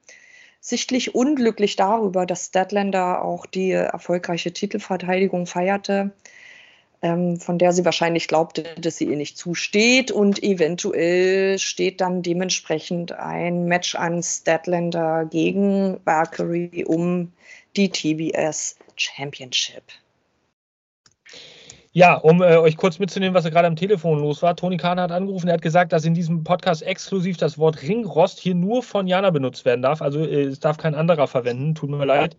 sichtlich unglücklich darüber, dass Statlander auch die erfolgreiche Titelverteidigung feierte ähm, von der sie wahrscheinlich glaubte, dass sie ihr nicht zusteht. Und eventuell steht dann dementsprechend ein Match an Statlander gegen Valkyrie um die TBS Championship. Ja, um äh, euch kurz mitzunehmen, was gerade am Telefon los war. Toni Kahn hat angerufen, er hat gesagt, dass in diesem Podcast exklusiv das Wort Ringrost hier nur von Jana benutzt werden darf. Also äh, es darf kein anderer verwenden. Tut mir leid.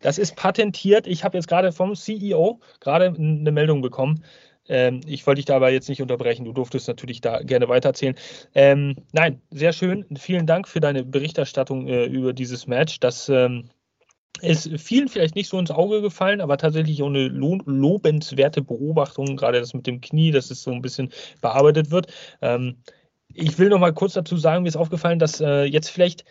Das ist patentiert. Ich habe jetzt gerade vom CEO gerade eine Meldung bekommen. Ähm, ich wollte dich dabei jetzt nicht unterbrechen. Du durftest natürlich da gerne weitererzählen. Ähm, nein, sehr schön. Vielen Dank für deine Berichterstattung äh, über dieses Match. Das ähm, ist vielen vielleicht nicht so ins Auge gefallen, aber tatsächlich auch eine lo lobenswerte Beobachtung, gerade das mit dem Knie, dass es so ein bisschen bearbeitet wird. Ähm, ich will noch mal kurz dazu sagen, mir ist aufgefallen, dass äh, jetzt vielleicht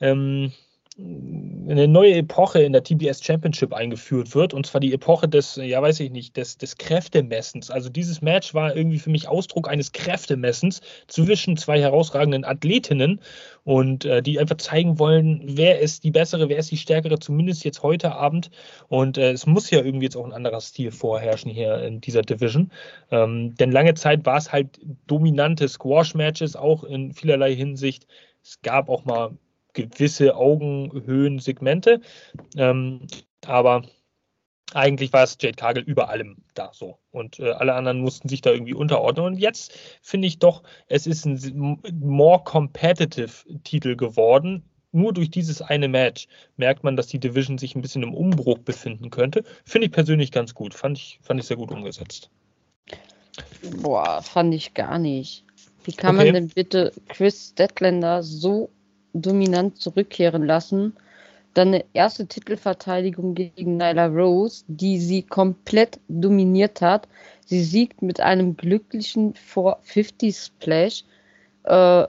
ähm, eine neue Epoche in der TBS Championship eingeführt wird, und zwar die Epoche des, ja weiß ich nicht, des, des Kräftemessens. Also dieses Match war irgendwie für mich Ausdruck eines Kräftemessens zwischen zwei herausragenden Athletinnen und äh, die einfach zeigen wollen, wer ist die bessere, wer ist die stärkere, zumindest jetzt heute Abend. Und äh, es muss ja irgendwie jetzt auch ein anderer Stil vorherrschen hier in dieser Division. Ähm, denn lange Zeit war es halt dominante Squash-Matches, auch in vielerlei Hinsicht. Es gab auch mal gewisse Augenhöhen-Segmente. Ähm, aber eigentlich war es Jade Kagel über allem da so. Und äh, alle anderen mussten sich da irgendwie unterordnen. Und jetzt finde ich doch, es ist ein more competitive Titel geworden. Nur durch dieses eine Match merkt man, dass die Division sich ein bisschen im Umbruch befinden könnte. Finde ich persönlich ganz gut. Fand ich, fand ich sehr gut umgesetzt. Boah, fand ich gar nicht. Wie kann okay. man denn bitte Chris Statlander so dominant zurückkehren lassen. Dann eine erste Titelverteidigung gegen Nyla Rose, die sie komplett dominiert hat. Sie siegt mit einem glücklichen 450 Splash. Äh,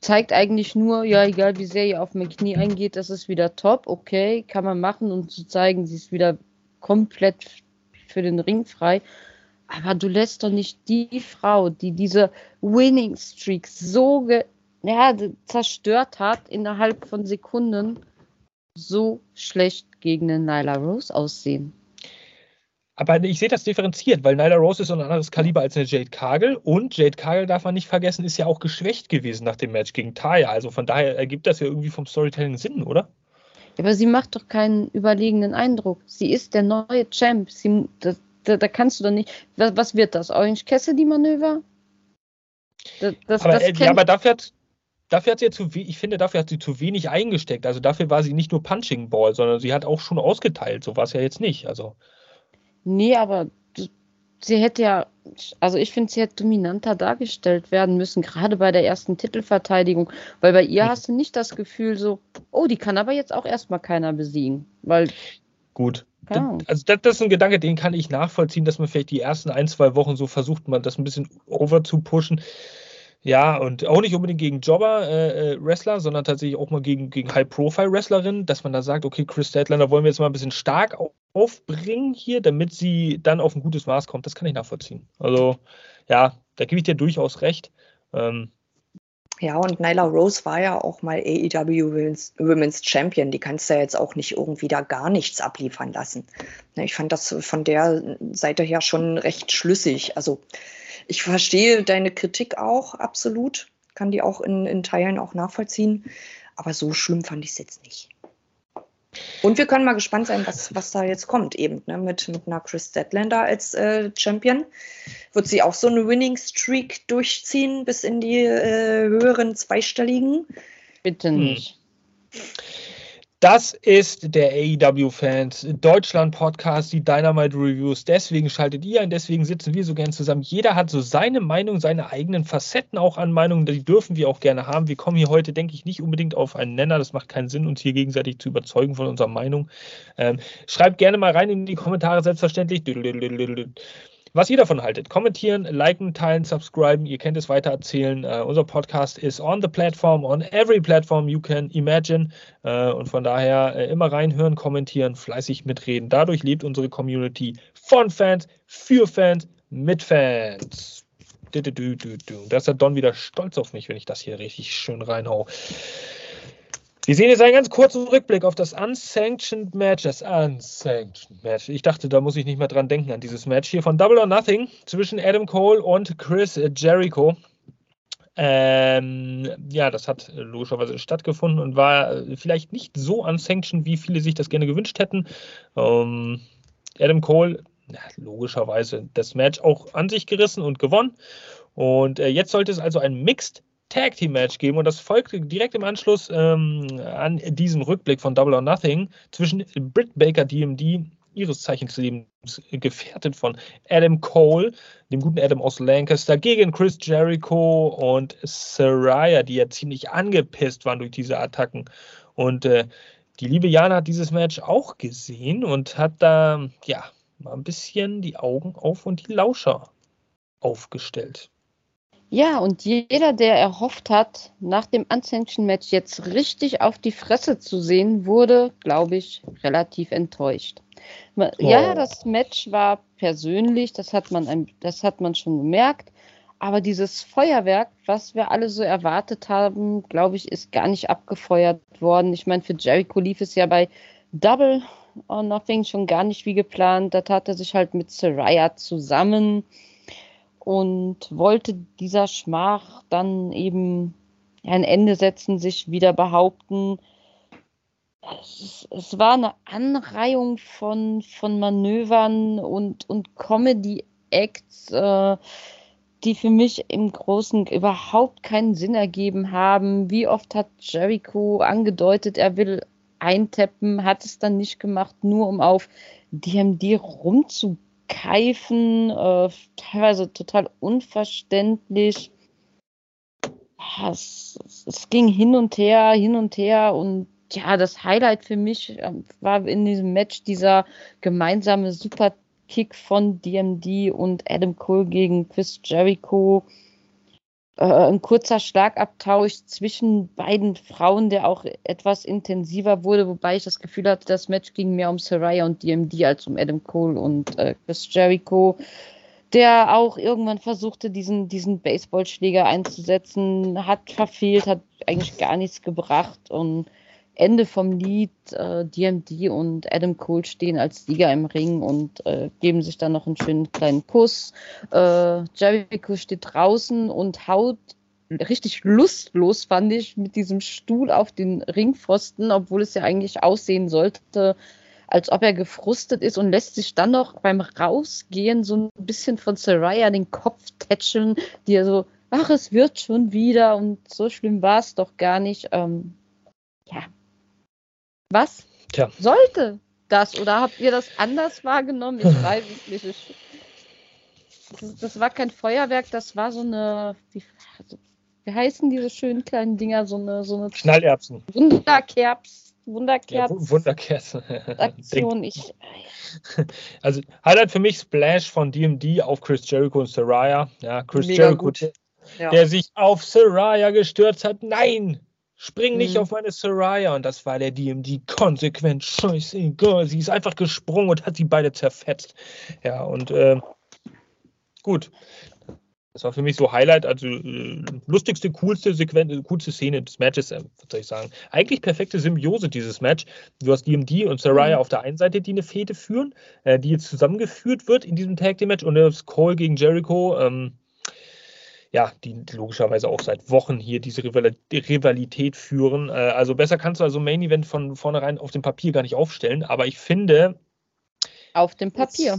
zeigt eigentlich nur, ja, egal wie sehr ihr auf mein Knie eingeht, das ist wieder top, okay, kann man machen, um zu zeigen, sie ist wieder komplett für den Ring frei. Aber du lässt doch nicht die Frau, die diese Winning Streak so ja, zerstört hat, innerhalb von Sekunden so schlecht gegen den Nyla Rose aussehen. Aber ich sehe das differenziert, weil Nyla Rose ist ein anderes Kaliber als eine Jade Kagel und Jade Kagel, darf man nicht vergessen, ist ja auch geschwächt gewesen nach dem Match gegen Taya. Also von daher ergibt das ja irgendwie vom Storytelling Sinn, oder? Aber sie macht doch keinen überlegenen Eindruck. Sie ist der neue Champ. Sie, da, da, da kannst du doch nicht. Was, was wird das? Orange Cassidy-Manöver? Das, das, aber, das äh, ja, aber dafür hat, dafür hat sie ja zu ich finde, dafür hat sie zu wenig eingesteckt. Also dafür war sie nicht nur Punching Ball, sondern sie hat auch schon ausgeteilt. So war es ja jetzt nicht. Also. Nee, aber sie hätte ja, also ich finde, sie hätte dominanter dargestellt werden müssen, gerade bei der ersten Titelverteidigung. Weil bei ihr mhm. hast du nicht das Gefühl so, oh, die kann aber jetzt auch erstmal keiner besiegen. Weil. Gut. Ja. Also das, das, ist ein Gedanke, den kann ich nachvollziehen, dass man vielleicht die ersten ein, zwei Wochen so versucht, man das ein bisschen over zu pushen. Ja, und auch nicht unbedingt gegen Jobber-Wrestler, äh, äh sondern tatsächlich auch mal gegen, gegen High-Profile-Wrestlerinnen, dass man da sagt, okay, Chris Statlander wollen wir jetzt mal ein bisschen stark aufbringen hier, damit sie dann auf ein gutes Maß kommt. Das kann ich nachvollziehen. Also, ja, da gebe ich dir durchaus recht. Ähm, ja, und Nyla Rose war ja auch mal AEW Women's, Women's, Champion. Die kannst du ja jetzt auch nicht irgendwie da gar nichts abliefern lassen. Ne, ich fand das von der Seite her schon recht schlüssig. Also ich verstehe deine Kritik auch absolut, kann die auch in, in Teilen auch nachvollziehen, aber so schlimm fand ich es jetzt nicht. Und wir können mal gespannt sein, was, was da jetzt kommt, eben ne? mit, mit einer Chris Statlander als äh, Champion. Wird sie auch so eine Winning Streak durchziehen bis in die äh, höheren zweistelligen? Bitte nicht. Hm. Das ist der AEW Fans Deutschland Podcast, die Dynamite Reviews. Deswegen schaltet ihr ein, deswegen sitzen wir so gern zusammen. Jeder hat so seine Meinung, seine eigenen Facetten auch an Meinungen, die dürfen wir auch gerne haben. Wir kommen hier heute, denke ich, nicht unbedingt auf einen Nenner. Das macht keinen Sinn, uns hier gegenseitig zu überzeugen von unserer Meinung. Ähm, schreibt gerne mal rein in die Kommentare, selbstverständlich was ihr davon haltet. Kommentieren, liken, teilen, subscriben. Ihr kennt es weitererzählen. Uh, unser Podcast ist on the platform, on every platform you can imagine. Uh, und von daher uh, immer reinhören, kommentieren, fleißig mitreden. Dadurch lebt unsere Community von Fans, für Fans, mit Fans. Da ist der Don wieder stolz auf mich, wenn ich das hier richtig schön reinhau. Wir sehen jetzt einen ganz kurzen Rückblick auf das Unsanctioned Match. Das Unsanctioned Match. Ich dachte, da muss ich nicht mehr dran denken an dieses Match hier von Double or Nothing zwischen Adam Cole und Chris Jericho. Ähm, ja, das hat logischerweise stattgefunden und war vielleicht nicht so unsanctioned, wie viele sich das gerne gewünscht hätten. Ähm, Adam Cole, ja, logischerweise das Match auch an sich gerissen und gewonnen. Und äh, jetzt sollte es also ein Mixed Tag Team Match geben und das folgte direkt im Anschluss ähm, an diesem Rückblick von Double or Nothing zwischen Britt Baker DMD ihres Zeichens gefährdet von Adam Cole, dem guten Adam aus Lancaster, gegen Chris Jericho und Saraya, die ja ziemlich angepisst waren durch diese Attacken. Und äh, die liebe Jana hat dieses Match auch gesehen und hat da, ja, mal ein bisschen die Augen auf und die Lauscher aufgestellt. Ja, und jeder, der erhofft hat, nach dem Unsanctioned-Match jetzt richtig auf die Fresse zu sehen, wurde, glaube ich, relativ enttäuscht. Ja, oh. das Match war persönlich, das hat man, das hat man schon gemerkt. Aber dieses Feuerwerk, was wir alle so erwartet haben, glaube ich, ist gar nicht abgefeuert worden. Ich meine, für Jericho lief es ja bei Double or Nothing schon gar nicht wie geplant. Da tat er sich halt mit Saraya zusammen und wollte dieser Schmach dann eben ein Ende setzen, sich wieder behaupten. Es, es war eine Anreihung von, von Manövern und, und Comedy-Acts, äh, die für mich im Großen überhaupt keinen Sinn ergeben haben. Wie oft hat Jericho angedeutet, er will eintappen, hat es dann nicht gemacht, nur um auf DMD rumzugehen Keifen, äh, teilweise total unverständlich. Es, es, ging hin und her, hin und her und ja, das Highlight für mich äh, war in diesem Match dieser gemeinsame Superkick von DMD und Adam Cole gegen Chris Jericho äh, ein kurzer Schlagabtausch zwischen beiden Frauen, der auch etwas intensiver wurde, wobei ich das Gefühl hatte, das Match ging mehr um Saraya und DMD als um Adam Cole und äh, Chris Jericho, der auch irgendwann versuchte, diesen, diesen Baseballschläger einzusetzen, hat verfehlt, hat eigentlich gar nichts gebracht und Ende vom Lied, äh, DMD und Adam Cole stehen als Sieger im Ring und äh, geben sich dann noch einen schönen kleinen Kuss. Äh, Jericho steht draußen und haut richtig lustlos, fand ich, mit diesem Stuhl auf den Ringpfosten, obwohl es ja eigentlich aussehen sollte, als ob er gefrustet ist und lässt sich dann noch beim Rausgehen so ein bisschen von Saraya den Kopf tätscheln, die er so, ach, es wird schon wieder und so schlimm war es doch gar nicht. Ähm, ja, was Tja. sollte das? Oder habt ihr das anders wahrgenommen? Ich weiß es nicht. Ich, das, das, war kein Feuerwerk, das war so eine. Wie, also, wie heißen diese schönen kleinen Dinger? So eine. So eine Schnallerbsen. Wunderkerz. Wunderkerz. Ja, Wunderkerz. Aktion. Ich, also, Highlight für mich Splash von DMD auf Chris Jericho und Saraya. Ja, Chris Mega Jericho, ja. der sich auf Saraya gestürzt hat. Nein! Spring nicht mhm. auf meine Soraya. Und das war der DMD konsequent. Scheißegal. Sie ist einfach gesprungen und hat sie beide zerfetzt. Ja, und äh, gut. Das war für mich so Highlight, also äh, lustigste, coolste Sequenz, coolste Szene des Matches, äh, was soll ich sagen. Eigentlich perfekte Symbiose dieses Match. Du hast DMD und Saraya mhm. auf der einen Seite, die eine Fete führen, äh, die jetzt zusammengeführt wird in diesem Tag Team Match und das Cole gegen Jericho. Ähm, ja, die logischerweise auch seit Wochen hier diese Rivalität führen. Äh, also besser kannst du also Main Event von vornherein auf dem Papier gar nicht aufstellen, aber ich finde. Auf dem Papier.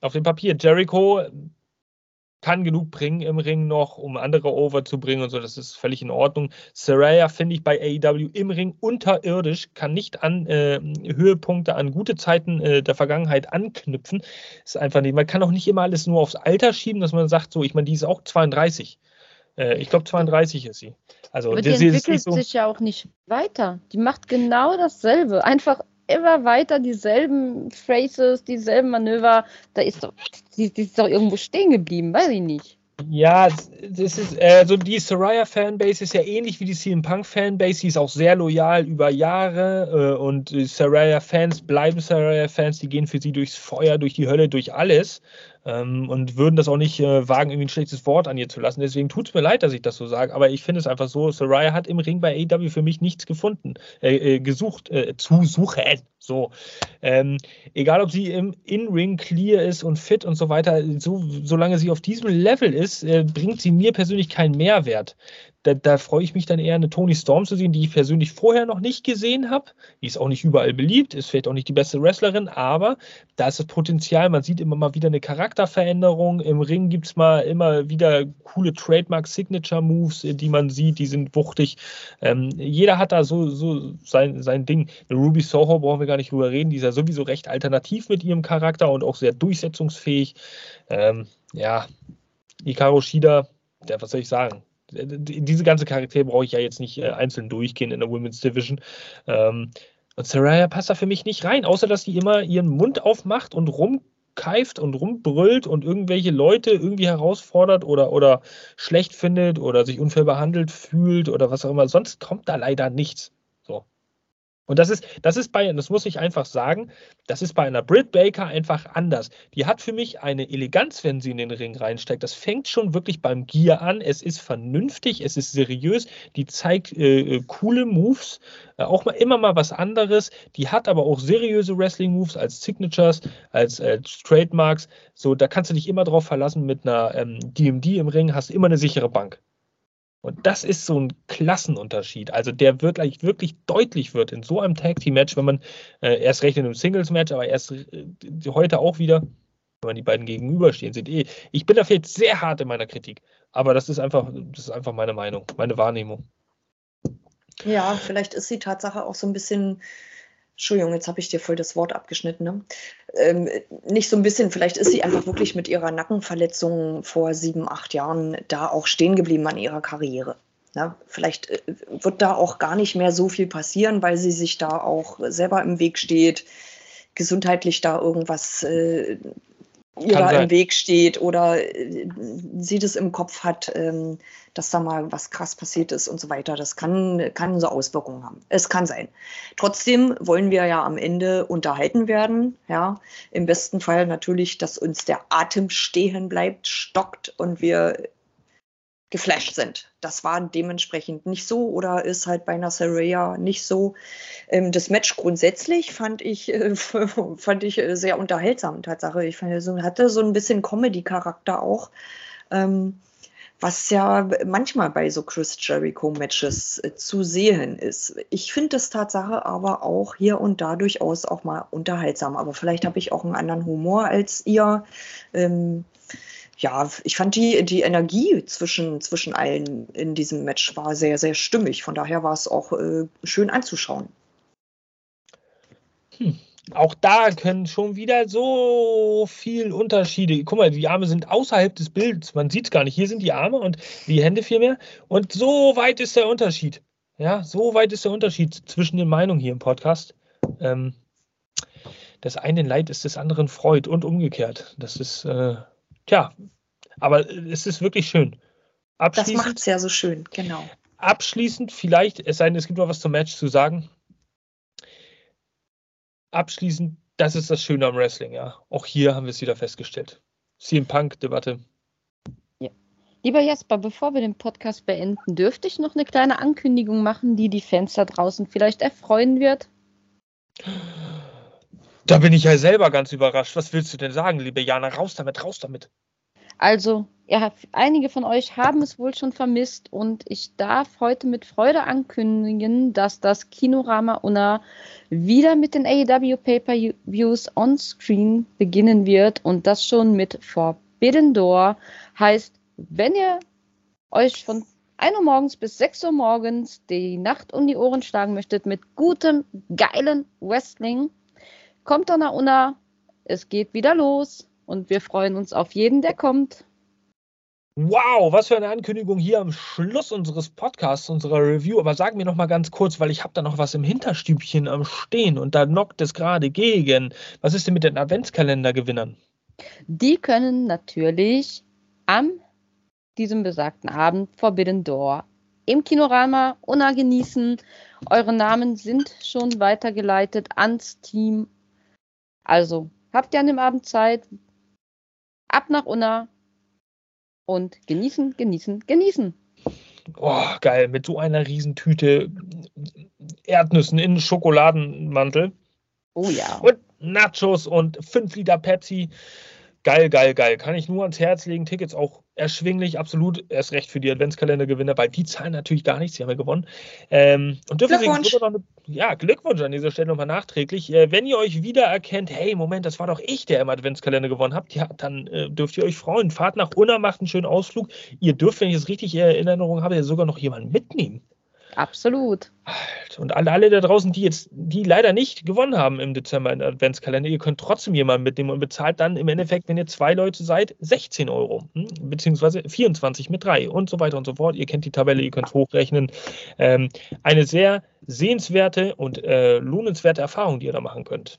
Auf dem Papier. Jericho kann genug bringen im Ring noch, um andere over zu bringen und so. Das ist völlig in Ordnung. Saraya finde ich bei AEW im Ring unterirdisch, kann nicht an äh, Höhepunkte, an gute Zeiten äh, der Vergangenheit anknüpfen. Ist einfach nicht. Man kann auch nicht immer alles nur aufs Alter schieben, dass man sagt, so, ich meine, die ist auch 32. Äh, ich glaube, 32 ist sie. Also, Aber die entwickelt so sich ja auch nicht weiter. Die macht genau dasselbe. Einfach immer weiter dieselben Phrases, dieselben Manöver. Da ist doch, die, die ist doch irgendwo stehen geblieben, weiß ich nicht. Ja, das ist, also die Saraya-Fanbase ist ja ähnlich wie die CM Punk-Fanbase, die ist auch sehr loyal über Jahre äh, und Saraya-Fans bleiben Saraya-Fans, die gehen für sie durchs Feuer, durch die Hölle, durch alles. Ähm, und würden das auch nicht äh, wagen, irgendwie ein schlechtes Wort an ihr zu lassen. Deswegen tut es mir leid, dass ich das so sage, aber ich finde es einfach so, Soraya hat im Ring bei AEW für mich nichts gefunden, äh, äh, gesucht, äh, zu suchen. So. Ähm, egal, ob sie im In-Ring clear ist und fit und so weiter, so, solange sie auf diesem Level ist, äh, bringt sie mir persönlich keinen Mehrwert da, da freue ich mich dann eher, eine Tony Storm zu sehen, die ich persönlich vorher noch nicht gesehen habe. Die ist auch nicht überall beliebt, ist vielleicht auch nicht die beste Wrestlerin, aber da ist das Potenzial. Man sieht immer mal wieder eine Charakterveränderung. Im Ring gibt es mal immer wieder coole Trademark-Signature-Moves, äh, die man sieht, die sind wuchtig. Ähm, jeder hat da so, so sein, sein Ding. Eine Ruby Soho brauchen wir gar nicht drüber reden, die ist ja sowieso recht alternativ mit ihrem Charakter und auch sehr durchsetzungsfähig. Ähm, ja, Hikaru Shida, ja, was soll ich sagen? Diese ganze Charaktere brauche ich ja jetzt nicht äh, einzeln durchgehen in der Women's Division. Ähm, und Saraya passt da für mich nicht rein, außer dass sie immer ihren Mund aufmacht und rumkeift und rumbrüllt und irgendwelche Leute irgendwie herausfordert oder, oder schlecht findet oder sich unfair behandelt fühlt oder was auch immer. Sonst kommt da leider nichts. Und das ist, das ist bei, das muss ich einfach sagen, das ist bei einer Britt Baker einfach anders. Die hat für mich eine Eleganz, wenn sie in den Ring reinsteigt. Das fängt schon wirklich beim Gear an. Es ist vernünftig, es ist seriös, die zeigt äh, äh coole Moves, äh, auch mal immer mal was anderes. Die hat aber auch seriöse Wrestling-Moves als Signatures, als äh, Trademarks. So, da kannst du dich immer drauf verlassen mit einer ähm, DMD im Ring, hast du immer eine sichere Bank. Und das ist so ein Klassenunterschied. Also der wirklich, wirklich deutlich wird in so einem Tag Team Match, wenn man äh, erst recht in einem Singles Match, aber erst äh, heute auch wieder, wenn man die beiden gegenüberstehen sieht. Eh, ich bin da vielleicht sehr hart in meiner Kritik, aber das ist einfach, das ist einfach meine Meinung, meine Wahrnehmung. Ja, vielleicht ist die Tatsache auch so ein bisschen Entschuldigung, jetzt habe ich dir voll das Wort abgeschnitten. Ne? Ähm, nicht so ein bisschen, vielleicht ist sie einfach wirklich mit ihrer Nackenverletzung vor sieben, acht Jahren da auch stehen geblieben an ihrer Karriere. Ne? Vielleicht äh, wird da auch gar nicht mehr so viel passieren, weil sie sich da auch selber im Weg steht, gesundheitlich da irgendwas äh, ihr im Weg steht oder äh, sie das im Kopf hat, ähm, dass da mal was krass passiert ist und so weiter. Das kann, kann so Auswirkungen haben. Es kann sein. Trotzdem wollen wir ja am Ende unterhalten werden. Ja, im besten Fall natürlich, dass uns der Atem stehen bleibt, stockt und wir geflasht sind. Das war dementsprechend nicht so oder ist halt bei Saraya nicht so. Ähm, das Match grundsätzlich fand ich, äh, fand ich äh, sehr unterhaltsam, Tatsache. Ich fand, so, hatte so ein bisschen Comedy-Charakter auch. Ähm, was ja manchmal bei so Chris Jericho-Matches äh, zu sehen ist. Ich finde das Tatsache aber auch hier und da durchaus auch mal unterhaltsam. Aber vielleicht habe ich auch einen anderen Humor als ihr. Ja, ich fand die, die Energie zwischen, zwischen allen in diesem Match war sehr, sehr stimmig. Von daher war es auch äh, schön anzuschauen. Hm. Auch da können schon wieder so viel Unterschiede. Guck mal, die Arme sind außerhalb des Bildes. Man sieht es gar nicht. Hier sind die Arme und die Hände vielmehr. Und so weit ist der Unterschied. Ja, so weit ist der Unterschied zwischen den Meinungen hier im Podcast. Ähm, das eine Leid ist des anderen Freud und umgekehrt. Das ist äh, Tja, aber es ist wirklich schön. Das macht es ja so schön, genau. Abschließend, vielleicht, es sei denn, es gibt noch was zum Match zu sagen. Abschließend, das ist das Schöne am Wrestling, ja. Auch hier haben wir es wieder festgestellt. CM Punk-Debatte. Ja. Lieber Jasper, bevor wir den Podcast beenden, dürfte ich noch eine kleine Ankündigung machen, die die Fans da draußen vielleicht erfreuen wird? Da bin ich ja selber ganz überrascht. Was willst du denn sagen, liebe Jana? Raus damit, raus damit. Also, ja, einige von euch haben es wohl schon vermisst und ich darf heute mit Freude ankündigen, dass das Kinorama Unna wieder mit den AEW Pay-Per-Views on-screen beginnen wird und das schon mit Forbidden Door. Heißt, wenn ihr euch von 1 Uhr morgens bis 6 Uhr morgens die Nacht um die Ohren schlagen möchtet mit gutem, geilen Wrestling, Kommt Donna Unna, es geht wieder los und wir freuen uns auf jeden, der kommt. Wow, was für eine Ankündigung hier am Schluss unseres Podcasts, unserer Review. Aber sag mir noch mal ganz kurz, weil ich habe da noch was im Hinterstübchen am Stehen und da knockt es gerade gegen. Was ist denn mit den Adventskalendergewinnern? Die können natürlich am diesem besagten Abend Forbidden Door im Kinorama Unna genießen. Eure Namen sind schon weitergeleitet ans Team also, habt ihr an dem Abend Zeit? Ab nach Unna und genießen, genießen, genießen. Oh, geil, mit so einer Riesentüte Erdnüssen in Schokoladenmantel. Oh ja. Und Nachos und 5 Liter Pepsi. Geil, geil, geil. Kann ich nur ans Herz legen. Tickets auch erschwinglich, absolut. Erst recht für die Adventskalendergewinner, weil die zahlen natürlich gar nichts. Die haben ja gewonnen. Ähm, und dürfen Glückwunsch. Eine, ja, Glückwunsch an dieser Stelle nochmal nachträglich. Äh, wenn ihr euch wiedererkennt, hey, Moment, das war doch ich, der im Adventskalender gewonnen habt, ja, dann äh, dürft ihr euch freuen. Fahrt nach Unna, macht einen schönen Ausflug. Ihr dürft, wenn ich es richtig in Erinnerung habe, ja sogar noch jemanden mitnehmen. Absolut. Und alle, alle da draußen, die jetzt, die leider nicht gewonnen haben im Dezember in Adventskalender, ihr könnt trotzdem jemanden mitnehmen und bezahlt dann im Endeffekt, wenn ihr zwei Leute seid, 16 Euro, hm? beziehungsweise 24 mit drei und so weiter und so fort. Ihr kennt die Tabelle, ihr könnt hochrechnen. Ähm, eine sehr sehenswerte und äh, lohnenswerte Erfahrung, die ihr da machen könnt.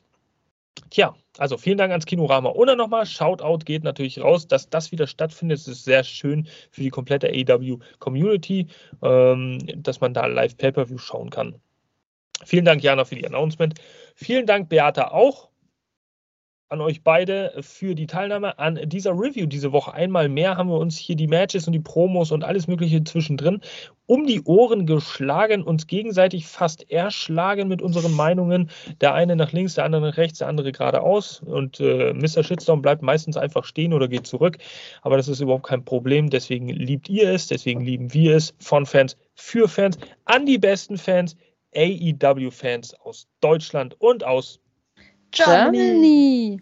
Tja, also vielen Dank ans Kinorama. Und dann nochmal, Shoutout geht natürlich raus, dass das wieder stattfindet. Es ist sehr schön für die komplette AEW-Community, ähm, dass man da live Pay-Per-View schauen kann. Vielen Dank, Jana, für die Announcement. Vielen Dank, Beata, auch an euch beide für die Teilnahme an dieser Review diese Woche. Einmal mehr haben wir uns hier die Matches und die Promos und alles Mögliche zwischendrin um die Ohren geschlagen, uns gegenseitig fast erschlagen mit unseren Meinungen. Der eine nach links, der andere nach rechts, der andere geradeaus. Und äh, Mr. Shitstorm bleibt meistens einfach stehen oder geht zurück. Aber das ist überhaupt kein Problem. Deswegen liebt ihr es, deswegen lieben wir es. Von Fans für Fans, an die besten Fans, AEW-Fans aus Deutschland und aus Germany.